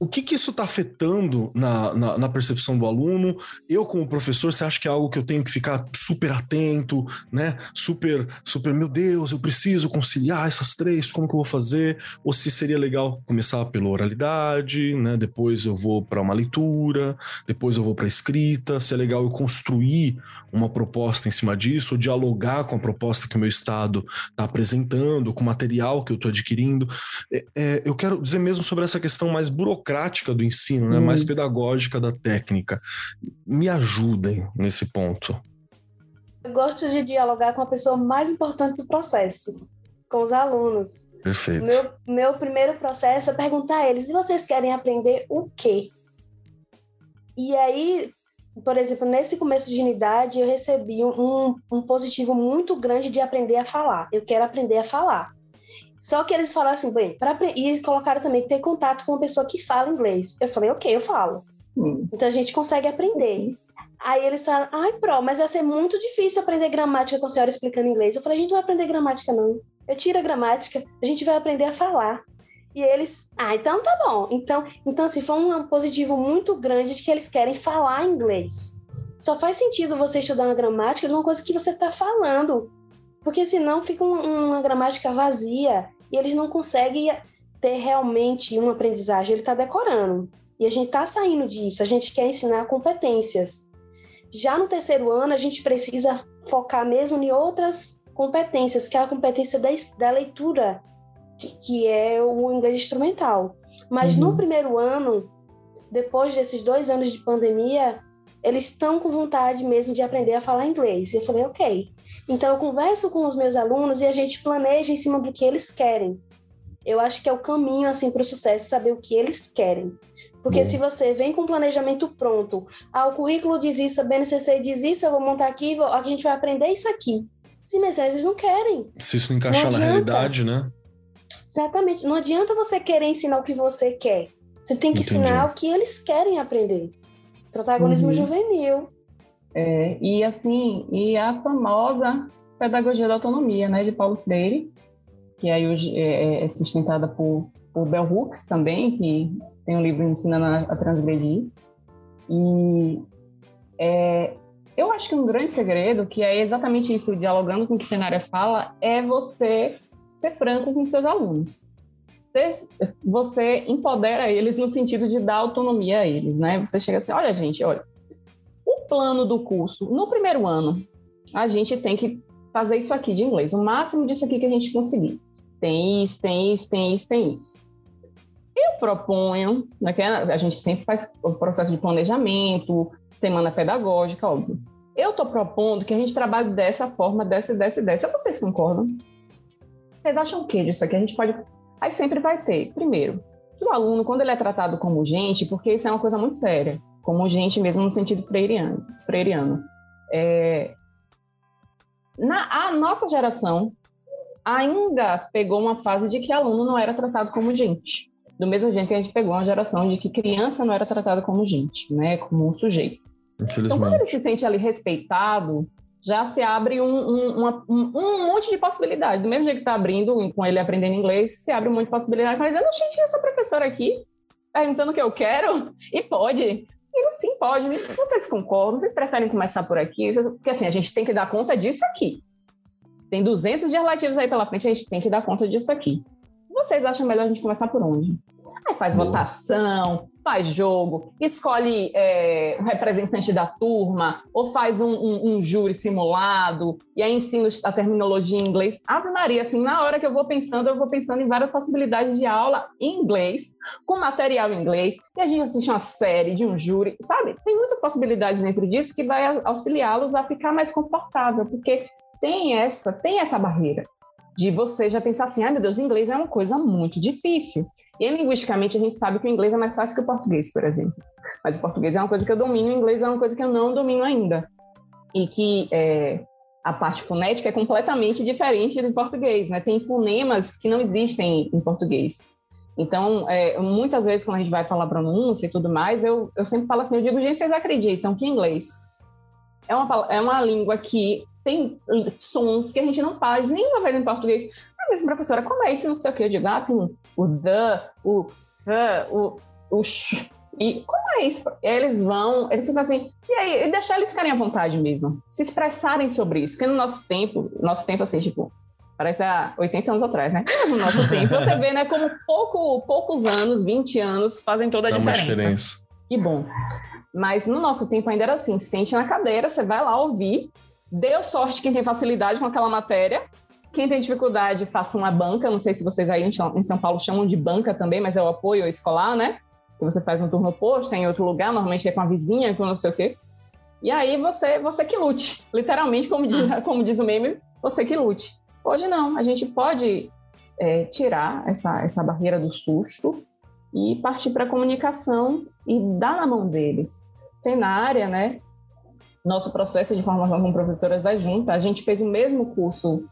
o que, que isso está afetando na, na, na, percepção do aluno? Eu, como professor, você acha que é algo que eu tenho que ficar super atento, né? Super, super, meu Deus, eu preciso conciliar essas três, como que eu vou fazer? Ou se seria legal começar pela oralidade, né? Depois eu vou para uma leitura, depois eu vou para escrita. Se é legal eu construir uma proposta em cima disso, ou dialogar com a proposta que o meu Estado está apresentando, com o material que eu estou adquirindo. É, é, eu quero dizer mesmo sobre essa questão mais burocrática do ensino, né, hum. mais pedagógica da técnica. Me ajudem nesse ponto. Eu gosto de dialogar com a pessoa mais importante do processo, com os alunos. Perfeito. Meu, meu primeiro processo é perguntar a eles: e vocês querem aprender o quê? E aí, por exemplo, nesse começo de unidade, eu recebi um, um positivo muito grande de aprender a falar. Eu quero aprender a falar. Só que eles falaram assim, bem, pra, e colocaram também ter contato com uma pessoa que fala inglês. Eu falei, ok, eu falo. Hum. Então a gente consegue aprender. Aí eles falaram, ai, pro, mas vai ser muito difícil aprender gramática com a senhora explicando inglês. Eu falei, a gente não vai aprender gramática, não. Eu tiro a gramática, a gente vai aprender a falar. E eles, ah, então tá bom. Então, então assim, foi um positivo muito grande de que eles querem falar inglês. Só faz sentido você estudar uma gramática de uma coisa que você está falando, porque senão fica uma gramática vazia e eles não conseguem ter realmente uma aprendizagem. Ele está decorando. E a gente está saindo disso. A gente quer ensinar competências. Já no terceiro ano, a gente precisa focar mesmo em outras competências, que é a competência da, da leitura que é o inglês instrumental. Mas uhum. no primeiro ano, depois desses dois anos de pandemia, eles estão com vontade mesmo de aprender a falar inglês. E eu falei, ok. Então eu converso com os meus alunos e a gente planeja em cima do que eles querem. Eu acho que é o caminho assim para o sucesso saber o que eles querem. Porque se você vem com um planejamento pronto, ah, o currículo diz isso, a BNCC diz isso, eu vou montar aqui, vou, a gente vai aprender isso aqui. Sim, mas eles não querem. Se isso não encaixar não na realidade, né? Exatamente. Não adianta você querer ensinar o que você quer. Você tem que Entendi. ensinar o que eles querem aprender. Protagonismo uhum. juvenil. É, e assim, e a famosa pedagogia da autonomia, né, de Paulo Freire, que aí hoje é, é, é sustentada por, por Bell Hooks também, que tem um livro ensinando a, a transgredir. E é, eu acho que um grande segredo, que é exatamente isso, dialogando com o que a cenária fala, é você ser franco com seus alunos. Você, empodera eles no sentido de dar autonomia a eles, né? Você chega assim, olha gente, olha, o plano do curso, no primeiro ano, a gente tem que fazer isso aqui de inglês, o máximo disso aqui que a gente conseguir. Tem isso, tem isso, tem isso, tem isso. Eu proponho, né, que a gente sempre faz o processo de planejamento, semana pedagógica, óbvio. Eu estou propondo que a gente trabalhe dessa forma, dessa, dessa dessa. Vocês concordam? Vocês acham o que disso aqui? A gente pode. Aí sempre vai ter, primeiro, que o aluno, quando ele é tratado como gente, porque isso é uma coisa muito séria, como gente mesmo no sentido freiriano, freiriano é... Na, a nossa geração ainda pegou uma fase de que aluno não era tratado como gente. Do mesmo jeito que a gente pegou uma geração de que criança não era tratada como gente, né, como um sujeito. Então, quando ele se sente ali respeitado, já se abre um, um, uma, um, um monte de possibilidades. Do mesmo jeito que está abrindo, com ele aprendendo inglês, se abre um monte de possibilidades. Mas eu não tinha essa professora aqui perguntando o que eu quero, e pode. E sim, pode. Vocês concordam? Vocês preferem começar por aqui? Porque assim, a gente tem que dar conta disso aqui. Tem 200 de relativos aí pela frente, a gente tem que dar conta disso aqui. Vocês acham melhor a gente começar por onde? Aí faz Boa. votação, faz jogo, escolhe é, o representante da turma, ou faz um, um, um, júri simulado, e aí ensina a terminologia em inglês. Ave Maria, assim, na hora que eu vou pensando, eu vou pensando em várias possibilidades de aula em inglês, com material em inglês, e a gente assiste uma série de um júri, sabe? Tem muitas possibilidades dentro disso que vai auxiliá-los a ficar mais confortável, porque tem essa, tem essa barreira de você já pensar assim, ai ah, meu Deus, inglês é uma coisa muito difícil. E linguisticamente a gente sabe que o inglês é mais fácil que o português, por exemplo. Mas o português é uma coisa que eu domino, o inglês é uma coisa que eu não domino ainda. E que é, a parte fonética é completamente diferente do português, né? Tem fonemas que não existem em português. Então, é, muitas vezes quando a gente vai falar pronúncia e tudo mais, eu, eu sempre falo assim, eu digo, gente, vocês acreditam que inglês é uma, é uma língua que tem sons que a gente não faz nenhuma vez em português. Ah, mas professora, como é isso? Não sei o que. Eu digo, ah, tem o the, o the, o, o sh. E como é isso? Eles vão, eles ficam assim, e aí, e deixar eles ficarem à vontade mesmo, se expressarem sobre isso. Porque no nosso tempo, nosso tempo assim, tipo, parece há 80 anos atrás, né? Mas no nosso tempo, você vê, né, como pouco, poucos anos, 20 anos, fazem toda a Dá diferença. Uma diferença. Que bom. Mas no nosso tempo ainda era assim, sente na cadeira, você vai lá ouvir, Deu sorte quem tem facilidade com aquela matéria. Quem tem dificuldade, faça uma banca. Não sei se vocês aí em São Paulo chamam de banca também, mas é o apoio escolar, né? Que você faz um turno oposto, em outro lugar, normalmente é com a vizinha, com não sei o quê. E aí você, você que lute. Literalmente, como diz, <laughs> como diz o meme, você que lute. Hoje não, a gente pode é, tirar essa, essa barreira do susto e partir para a comunicação e dar na mão deles. Cenária, né? Nosso processo de formação com professoras da Junta, a gente fez o mesmo curso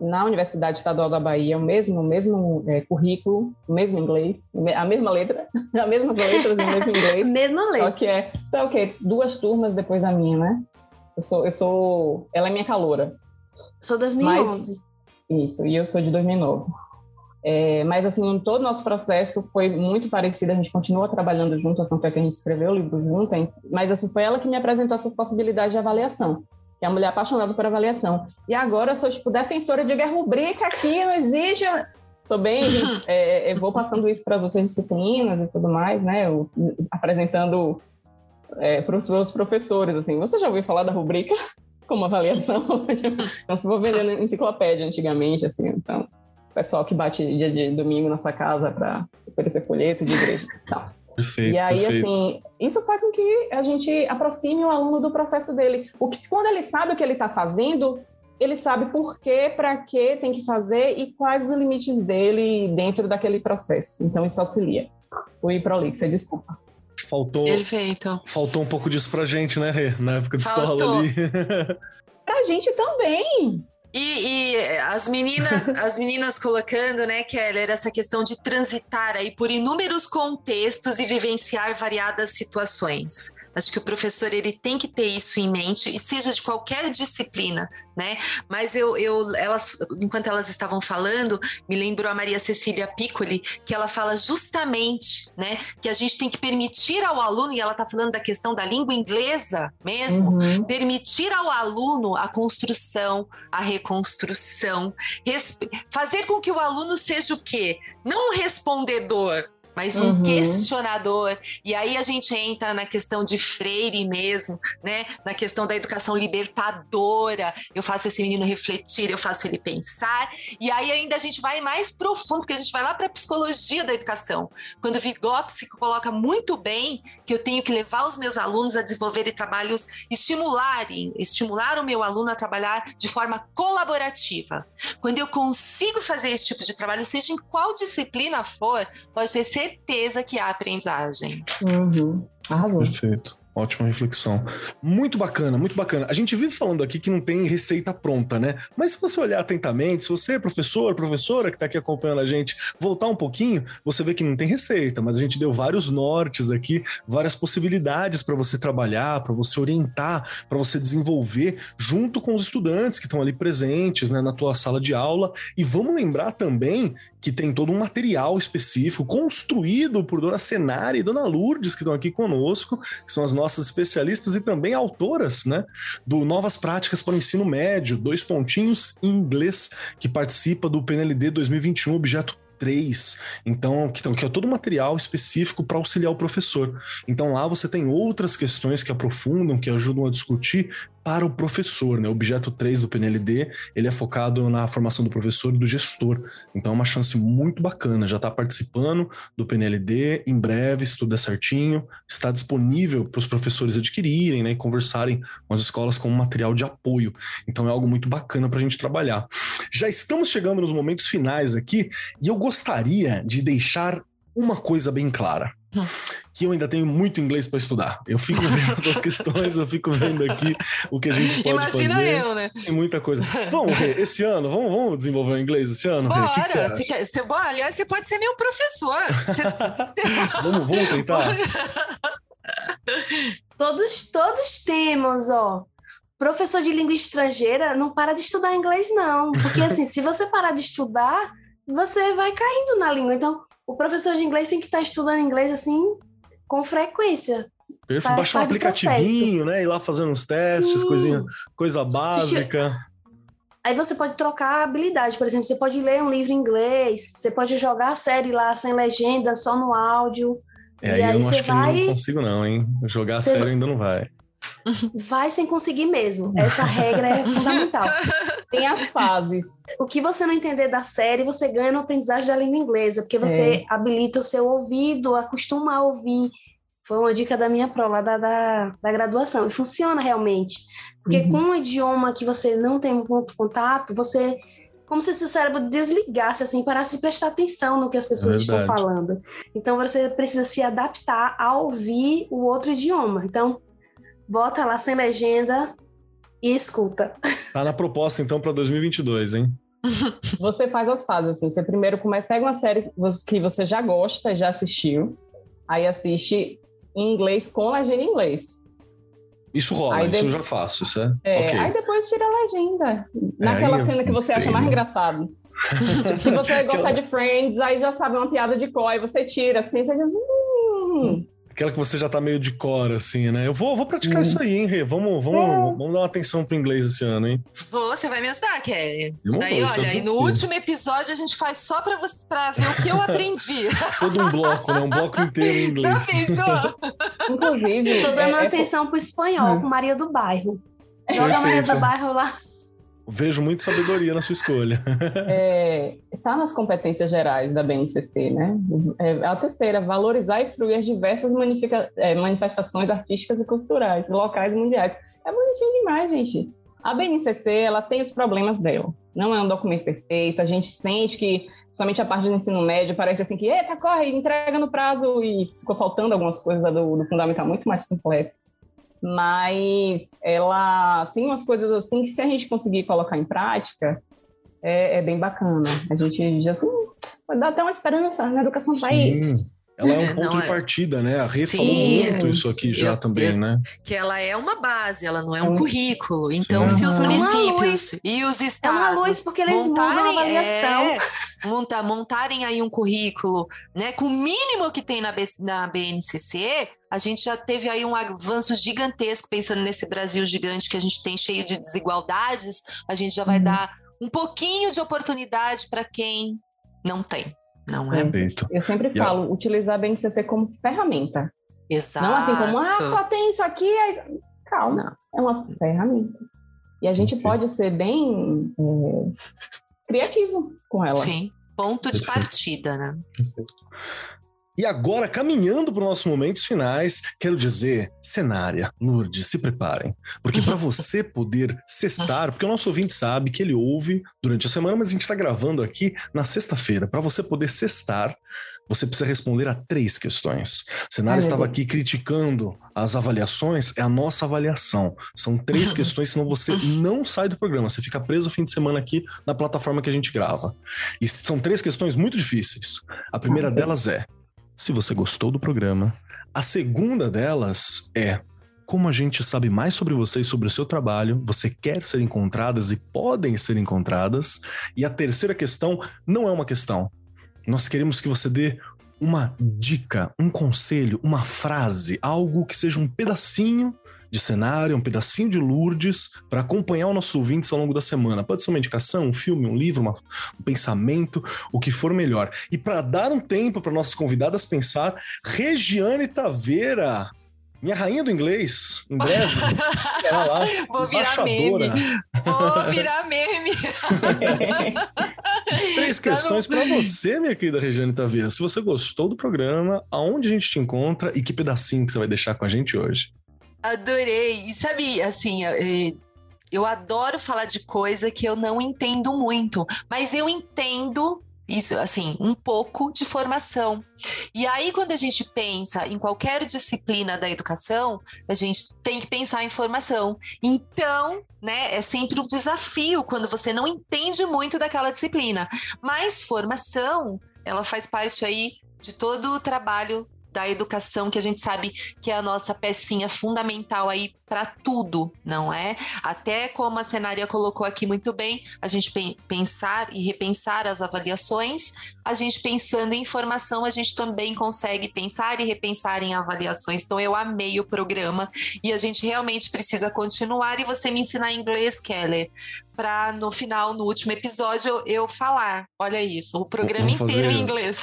na Universidade Estadual da Bahia, o mesmo, o mesmo é, currículo, o mesmo inglês, a mesma letra, <laughs> as mesmas letras e o mesmo inglês. <laughs> mesma letra. Só que é, então, o quê? Duas turmas depois da minha, né? Eu sou, eu sou, ela é minha caloura. Sou 2011. Mas, isso, e eu sou de 2009. É, mas, assim, todo o nosso processo foi muito parecido, a gente continua trabalhando junto, tanto é que a gente escreveu o livro junto, mas, assim, foi ela que me apresentou essas possibilidades de avaliação, que é a mulher apaixonada por avaliação. E agora eu sou, tipo, defensora de guerra rubrica aqui, não existe... Sou bem, <laughs> é, eu vou passando isso para as outras disciplinas e tudo mais, né, eu, apresentando é, para os meus professores, assim, você já ouviu falar da rubrica como avaliação? <laughs> então, se vou vendendo enciclopédia antigamente, assim, então pessoal que bate dia de domingo na sua casa para oferecer folheto de igreja e tal. Perfeito, e aí, perfeito. assim, isso faz com que a gente aproxime o aluno do processo dele. O que, quando ele sabe o que ele está fazendo, ele sabe por que, para que tem que fazer e quais os limites dele dentro daquele processo. Então, isso auxilia. Fui prolixa, desculpa. Faltou, Perfeito. Faltou um pouco disso pra gente, né, Rê? Na época de Faltou. escola ali. <laughs> pra gente também. E, e, as meninas, <laughs> as meninas colocando, né, Keller, essa questão de transitar aí por inúmeros contextos e vivenciar variadas situações. Acho que o professor ele tem que ter isso em mente, e seja de qualquer disciplina, né? Mas eu, eu elas, enquanto elas estavam falando, me lembrou a Maria Cecília Piccoli, que ela fala justamente, né, que a gente tem que permitir ao aluno, e ela está falando da questão da língua inglesa mesmo, uhum. permitir ao aluno a construção, a reconstrução, fazer com que o aluno seja o quê? Não um respondedor, mas um uhum. questionador. E aí a gente entra na questão de Freire mesmo, né? Na questão da educação libertadora. Eu faço esse menino refletir, eu faço ele pensar. E aí ainda a gente vai mais profundo, porque a gente vai lá para a psicologia da educação. Quando o Vygotsky coloca muito bem que eu tenho que levar os meus alunos a desenvolverem trabalhos, estimularem, estimular o meu aluno a trabalhar de forma colaborativa. Quando eu consigo fazer esse tipo de trabalho, seja em qual disciplina for, pode ser certeza que há aprendizagem. Uhum. Arrasou. Perfeito. Ótima reflexão. Muito bacana, muito bacana. A gente vive falando aqui que não tem receita pronta, né? Mas se você olhar atentamente, se você, professor, professora que está aqui acompanhando a gente, voltar um pouquinho, você vê que não tem receita, mas a gente deu vários nortes aqui, várias possibilidades para você trabalhar, para você orientar, para você desenvolver junto com os estudantes que estão ali presentes, né, na tua sala de aula. E vamos lembrar também que tem todo um material específico construído por Dona Senara e Dona Lourdes, que estão aqui conosco, que são as nossas especialistas e também autoras, né, do Novas Práticas para o Ensino Médio, dois pontinhos em inglês, que participa do PNLD 2021, objeto 3. Então, que, então, que é todo material específico para auxiliar o professor. Então, lá você tem outras questões que aprofundam, que ajudam a discutir para o professor, né? O objeto 3 do PNLD, ele é focado na formação do professor e do gestor. Então é uma chance muito bacana, já está participando do PNLD, em breve, se tudo der certinho, está disponível para os professores adquirirem, né, e conversarem com as escolas como material de apoio. Então é algo muito bacana para a gente trabalhar. Já estamos chegando nos momentos finais aqui, e eu gostaria de deixar uma coisa bem clara. Que eu ainda tenho muito inglês para estudar. Eu fico vendo <laughs> essas questões, eu fico vendo aqui o que a gente pode Imagina fazer. eu, né? Tem muita coisa. Vamos, Rê, esse ano, vamos, vamos desenvolver o inglês esse ano, Bora, que, que você? Você quer, você, bom, aliás, você pode ser meu professor. Você... <laughs> vamos, vamos tentar? <laughs> todos, todos temos, ó. Professor de língua estrangeira não para de estudar inglês, não. Porque, assim, se você parar de estudar, você vai caindo na língua. Então, o professor de inglês tem que estar estudando inglês assim com frequência. Perfeito, baixar um aplicativinho, né? Ir lá fazendo uns testes, coisinha, coisa básica. Aí você pode trocar habilidade, por exemplo, você pode ler um livro em inglês, você pode jogar a série lá sem legenda, só no áudio. É, aí, aí eu não acho que vai... não consigo não, hein? Jogar a série ainda não vai. Vai sem conseguir mesmo. Essa regra é fundamental. <laughs> Tem as fases. O que você não entender da série, você ganha no aprendizagem da língua inglesa, porque você é. habilita o seu ouvido, acostuma a ouvir. Foi uma dica da minha prova da, da, da graduação. E funciona realmente. Porque uhum. com um idioma que você não tem muito contato, você como se seu cérebro desligasse, assim, parasse de prestar atenção no que as pessoas é estão falando. Então você precisa se adaptar a ouvir o outro idioma. Então, bota lá sem legenda e escuta. <laughs> Tá na proposta então para 2022, hein? Você faz as fases assim. Você primeiro começa, pega uma série que você já gosta, já assistiu, aí assiste em inglês com legenda em inglês. Isso rola, aí isso de... eu já faço, isso é. é okay. Aí depois tira a legenda. Naquela é, cena que você acha mais engraçado. tipo, <laughs> se você gostar de Friends, aí já sabe uma piada de có, aí você tira assim, você diz. Hum, Aquela que você já tá meio de cor, assim, né? Eu vou, vou praticar uhum. isso aí, hein, Rê? Vamos, vamos, é. vamos dar uma atenção pro inglês esse ano, hein? Vou, você vai me ajudar, Kelly. Daí, vou, olha, e no último episódio a gente faz só pra, você, pra ver o que eu aprendi. <laughs> Todo um bloco, né? Um bloco inteiro em inglês. Já pensou? Inclusive. Tô dando é, atenção é... pro espanhol, hum. com Maria do Bairro. Joga a Maria do Bairro lá. Vejo muita sabedoria na sua escolha. <laughs> É, tá nas competências gerais da BNCC, né? É, a terceira, valorizar e fruir as diversas é, manifestações artísticas e culturais, locais e mundiais. É bonitinho demais, gente. A BNCC, ela tem os problemas dela. Não é um documento perfeito, a gente sente que, somente a parte do ensino médio, parece assim que, eita, corre, entrega no prazo, e ficou faltando algumas coisas do, do fundamental muito mais completo mas ela tem umas coisas assim que se a gente conseguir colocar em prática, é, é bem bacana. A gente diz assim, hum, dar até uma esperança na educação do país. Ela é um ponto não de é. partida, né? A Rê Sim, falou muito isso aqui já eu, também, eu, né? Que ela é uma base, ela não é um currículo. Então, Sim. se os municípios é e os estados. É uma luz, porque eles montarem, mudam a avaliação. É, monta, montarem aí um currículo, né? Com o mínimo que tem na, B, na BNCC, a gente já teve aí um avanço gigantesco, pensando nesse Brasil gigante que a gente tem, cheio de desigualdades, a gente já vai uhum. dar um pouquinho de oportunidade para quem não tem. Não é? Perfeito. Eu sempre falo, yeah. utilizar a BNCC como ferramenta. Exato. Não assim como, ah, só tem isso aqui. Aí... Calma, é uma ferramenta. E a gente pode ser bem é, criativo com ela. Sim, ponto de partida, né? Perfeito. E agora, caminhando para os nossos momentos finais, quero dizer, cenária, Lourdes, se preparem. Porque para você <laughs> poder cestar, porque o nosso ouvinte sabe que ele ouve durante a semana, mas a gente está gravando aqui na sexta-feira. Para você poder cestar, você precisa responder a três questões. Cenário estava aqui criticando as avaliações, é a nossa avaliação. São três <laughs> questões, senão você não sai do programa. Você fica preso o fim de semana aqui na plataforma que a gente grava. E são três questões muito difíceis. A primeira delas é: se você gostou do programa. A segunda delas é como a gente sabe mais sobre você e sobre o seu trabalho, você quer ser encontradas e podem ser encontradas. E a terceira questão não é uma questão. Nós queremos que você dê uma dica, um conselho, uma frase, algo que seja um pedacinho de cenário, um pedacinho de Lourdes para acompanhar o nosso ouvintes ao longo da semana. Pode ser uma indicação, um filme, um livro, uma, um pensamento, o que for melhor. E para dar um tempo para nossas convidadas pensar, Regiane Taveira, minha rainha do inglês, em breve. <laughs> lá, Vou virar meme. Vou virar meme. Três questões para você, minha querida Regiane Taveira. Se você gostou do programa, aonde a gente te encontra e que pedacinho que você vai deixar com a gente hoje? Adorei. E sabe, assim, eh, eu adoro falar de coisa que eu não entendo muito, mas eu entendo isso, assim, um pouco de formação. E aí, quando a gente pensa em qualquer disciplina da educação, a gente tem que pensar em formação. Então, né, é sempre um desafio quando você não entende muito daquela disciplina. Mas formação, ela faz parte aí de todo o trabalho da educação, que a gente sabe que é a nossa pecinha fundamental aí para tudo, não é? Até como a cenária colocou aqui muito bem, a gente pensar e repensar as avaliações, a gente pensando em formação, a gente também consegue pensar e repensar em avaliações. Então eu amei o programa e a gente realmente precisa continuar e você me ensinar inglês, Keller, para no final, no último episódio, eu falar. Olha isso, o programa Vamos inteiro em inglês.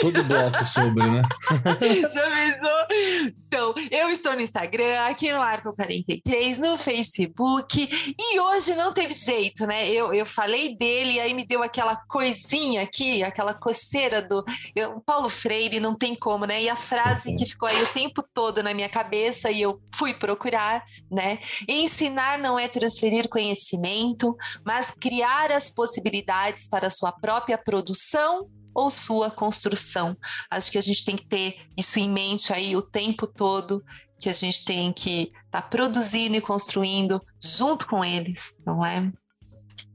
Todo bloco sobre, né? <laughs> Já pensou? Então, eu estou no Instagram, aqui no Arco 43, no Facebook, e hoje não teve jeito, né? Eu, eu falei dele, aí me deu aquela coisinha aqui, aquela coceira do eu, Paulo Freire, não tem como, né? E a frase que ficou aí o tempo todo na minha cabeça, e eu fui procurar, né? Ensinar não é transferir conhecimento, mas criar as possibilidades para a sua própria produção ou sua construção. Acho que a gente tem que ter isso em mente aí o tempo todo, que a gente tem que estar tá produzindo e construindo junto com eles, não é?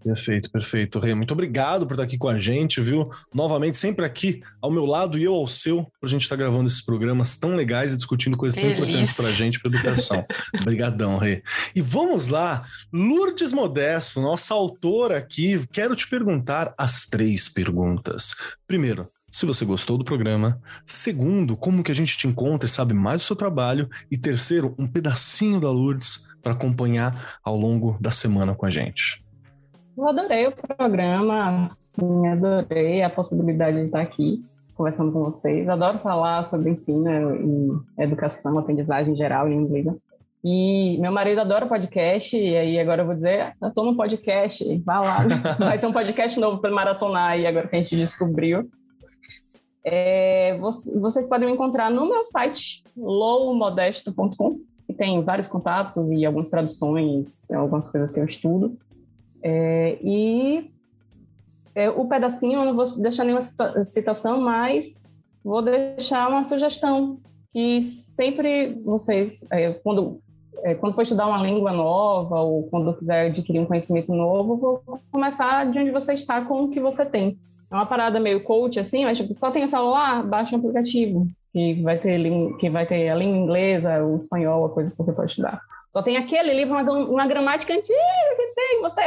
Perfeito, perfeito. Rê, muito obrigado por estar aqui com a gente, viu? Novamente, sempre aqui ao meu lado e eu ao seu, por a gente estar gravando esses programas tão legais e discutindo coisas tão importantes para a gente, para educação. <laughs> Obrigadão, Rê. E vamos lá, Lourdes Modesto, nossa autora aqui, quero te perguntar as três perguntas. Primeiro, se você gostou do programa. Segundo, como que a gente te encontra e sabe mais do seu trabalho. E terceiro, um pedacinho da Lourdes para acompanhar ao longo da semana com a gente. Eu adorei o programa, sim, adorei a possibilidade de estar aqui conversando com vocês. Adoro falar sobre ensino e educação, aprendizagem em geral em inglês. E meu marido adora podcast, e aí agora eu vou dizer, eu tô no podcast, vá lá. <laughs> Vai ser um podcast novo para maratonar aí, agora que a gente descobriu. É, vocês podem me encontrar no meu site, lowmodesto.com, que tem vários contatos e algumas traduções, algumas coisas que eu estudo. É, e é, o pedacinho, eu não vou deixar nenhuma citação, mas vou deixar uma sugestão que sempre vocês, é, quando, é, quando for estudar uma língua nova ou quando quiser adquirir um conhecimento novo, vou começar de onde você está com o que você tem. É uma parada meio coach, assim, mas tipo, só tem o celular, baixa um aplicativo. que vai ter que vai ter a língua inglesa, o espanhol, a coisa que você pode estudar. Só tem aquele livro, uma, uma gramática antiga que tem, você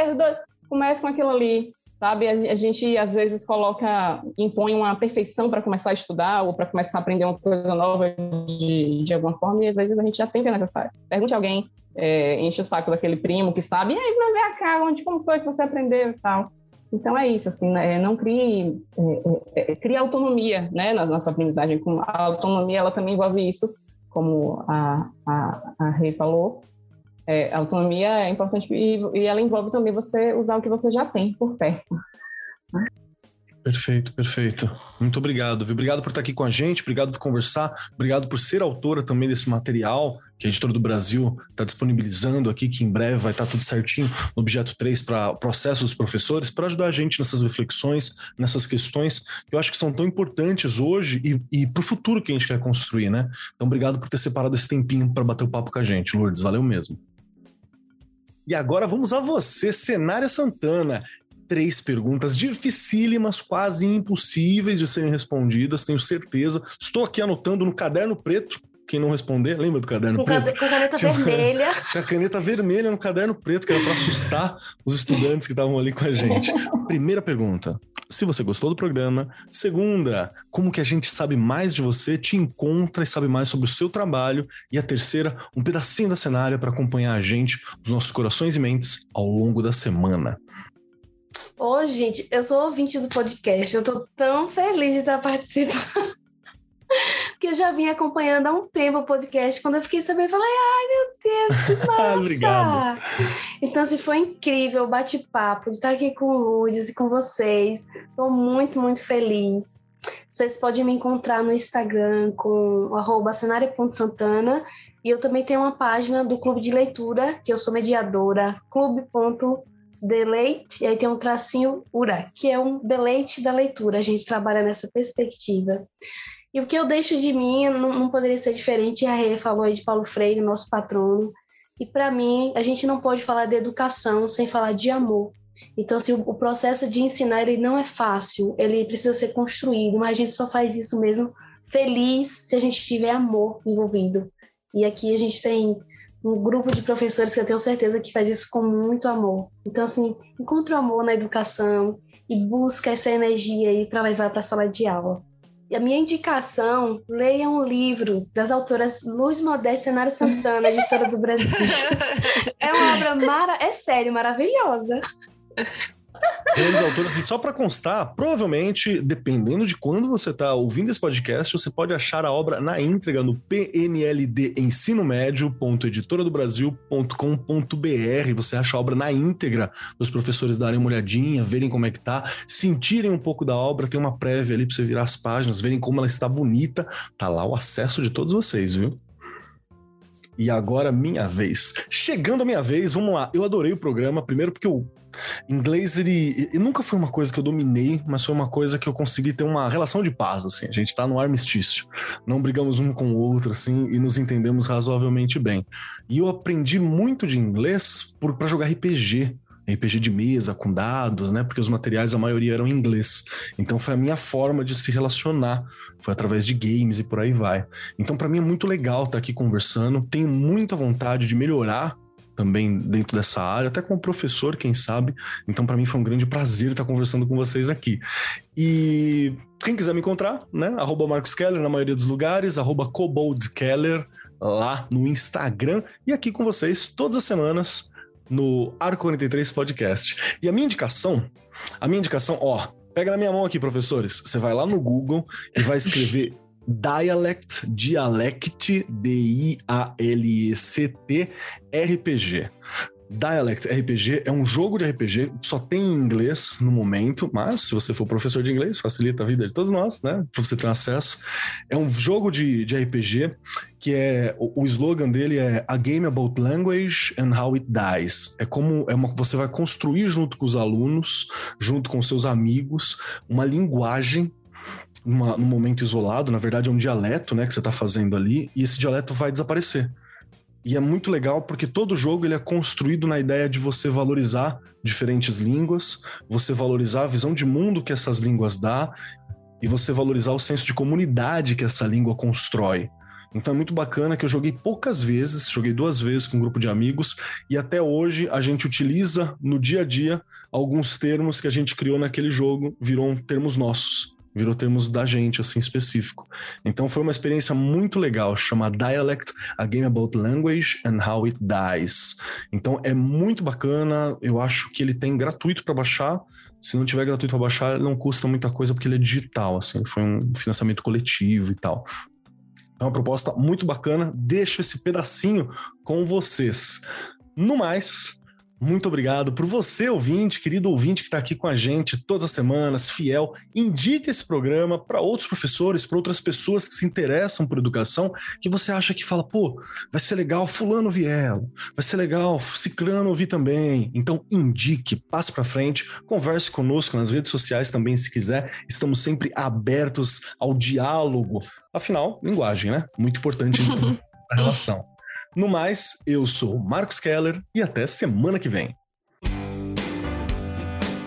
começa com aquilo ali, sabe? A, a, gente às vezes coloca, impõe uma perfeição para começar a estudar ou para começar a aprender uma coisa nova de, de alguma forma, e às vezes a gente já tem que é necessário. Pergunte a alguém, é, enche o saco daquele primo que sabe, e aí, vai ver a onde, como foi que você aprendeu e tal. Então é isso, assim, né? não crie, é, é, é, crie autonomia, né, na, na sua aprendizagem. A autonomia, ela também envolve isso, como a, a, a Rei falou, é, autonomia é importante e, e, ela envolve também você usar o que você já tem por perto. Perfeito, perfeito. Muito obrigado. Viu? Obrigado por estar aqui com a gente, obrigado por conversar, obrigado por ser autora também desse material que a Editora do Brasil está disponibilizando aqui, que em breve vai estar tudo certinho no objeto 3 para processos dos professores, para ajudar a gente nessas reflexões, nessas questões que eu acho que são tão importantes hoje e, e para o futuro que a gente quer construir, né? Então, obrigado por ter separado esse tempinho para bater o papo com a gente, Lourdes. Valeu mesmo. E agora vamos a você, Cenária Santana. Três perguntas dificílimas, quase impossíveis de serem respondidas, tenho certeza. Estou aqui anotando no caderno preto. Quem não responder, lembra do caderno com preto? Com a caneta vermelha. <laughs> Com a caneta vermelha no caderno preto, que era para assustar os estudantes que estavam ali com a gente. <laughs> Primeira pergunta: se você gostou do programa. Segunda, como que a gente sabe mais de você, te encontra e sabe mais sobre o seu trabalho. E a terceira, um pedacinho da cenária para acompanhar a gente, os nossos corações e mentes ao longo da semana. Ô, gente, eu sou ouvinte do podcast, eu tô tão feliz de estar participando <laughs> que eu já vim acompanhando há um tempo o podcast. Quando eu fiquei sabendo, eu falei, ai meu Deus, que <laughs> massa! Obrigado. Então, assim, foi incrível o bate-papo de estar aqui com o Ludes e com vocês. Estou muito, muito feliz. Vocês podem me encontrar no Instagram com arroba cenário.santana e eu também tenho uma página do Clube de Leitura, que eu sou mediadora, clube.deleite, e aí tem um tracinho URA, que é um deleite da leitura. A gente trabalha nessa perspectiva. E o que eu deixo de mim não, não poderia ser diferente. A Rê falou aí de Paulo Freire, nosso patrono. E para mim, a gente não pode falar de educação sem falar de amor. Então, assim, o, o processo de ensinar ele não é fácil, ele precisa ser construído, mas a gente só faz isso mesmo feliz se a gente tiver amor envolvido. E aqui a gente tem um grupo de professores que eu tenho certeza que faz isso com muito amor. Então, assim, encontre o amor na educação e busca essa energia aí para levar para a sala de aula. A minha indicação, leia um livro das autoras Luz Modesta e Nara Santana, editora do Brasil. <laughs> é uma obra mara... é sério, maravilhosa. Grandes autores, e só para constar, provavelmente, dependendo de quando você está ouvindo esse podcast, você pode achar a obra na íntegra no PNLD Ensino Médio.editora-do-brasil.com.br. Você acha a obra na íntegra, os professores darem uma olhadinha, verem como é que tá, sentirem um pouco da obra, tem uma prévia ali para você virar as páginas, verem como ela está bonita. Tá lá o acesso de todos vocês, viu? E agora, minha vez. Chegando a minha vez, vamos lá. Eu adorei o programa, primeiro porque o inglês, ele, ele, nunca foi uma coisa que eu dominei, mas foi uma coisa que eu consegui ter uma relação de paz, assim. A gente tá no armistício. Não brigamos um com o outro, assim, e nos entendemos razoavelmente bem. E eu aprendi muito de inglês para jogar RPG. RPG de mesa, com dados, né? Porque os materiais, a maioria eram em inglês. Então foi a minha forma de se relacionar. Foi através de games e por aí vai. Então, para mim é muito legal estar aqui conversando. Tenho muita vontade de melhorar também dentro dessa área, até como professor, quem sabe. Então, para mim foi um grande prazer estar conversando com vocês aqui. E quem quiser me encontrar, né? Arroba Marcos Keller na maioria dos lugares, arroba Keller lá no Instagram e aqui com vocês todas as semanas no Arco 43 Podcast. E a minha indicação, a minha indicação, ó, pega na minha mão aqui, professores. Você vai lá no Google e vai escrever <laughs> Dialect, Dialect, D-I-A-L-E-C-T, RPG. Dialect RPG é um jogo de RPG, só tem em inglês no momento, mas se você for professor de inglês, facilita a vida de todos nós, né? Para você ter acesso. É um jogo de, de RPG que é o, o slogan dele é A Game About Language and How It Dies. É como é uma, você vai construir junto com os alunos, junto com seus amigos, uma linguagem numa, num momento isolado, na verdade é um dialeto, né, que você está fazendo ali, e esse dialeto vai desaparecer. E é muito legal porque todo jogo ele é construído na ideia de você valorizar diferentes línguas, você valorizar a visão de mundo que essas línguas dá e você valorizar o senso de comunidade que essa língua constrói. Então é muito bacana que eu joguei poucas vezes, joguei duas vezes com um grupo de amigos, e até hoje a gente utiliza no dia a dia alguns termos que a gente criou naquele jogo, viram termos nossos, virou termos da gente, assim, específico. Então foi uma experiência muito legal, chama Dialect, a Game About Language and How It Dies. Então é muito bacana, eu acho que ele tem gratuito para baixar, se não tiver gratuito para baixar, não custa muita coisa porque ele é digital, assim, foi um financiamento coletivo e tal. É uma proposta muito bacana. Deixo esse pedacinho com vocês. No mais, muito obrigado por você, ouvinte, querido ouvinte que está aqui com a gente todas as semanas, fiel. Indique esse programa para outros professores, para outras pessoas que se interessam por educação, que você acha que fala, pô, vai ser legal fulano vielo, vai ser legal ciclano ouvir também. Então indique, passe para frente, converse conosco nas redes sociais também se quiser. Estamos sempre abertos ao diálogo. Afinal, linguagem, né? Muito importante <laughs> a relação. No mais, eu sou Marcos Keller e até semana que vem.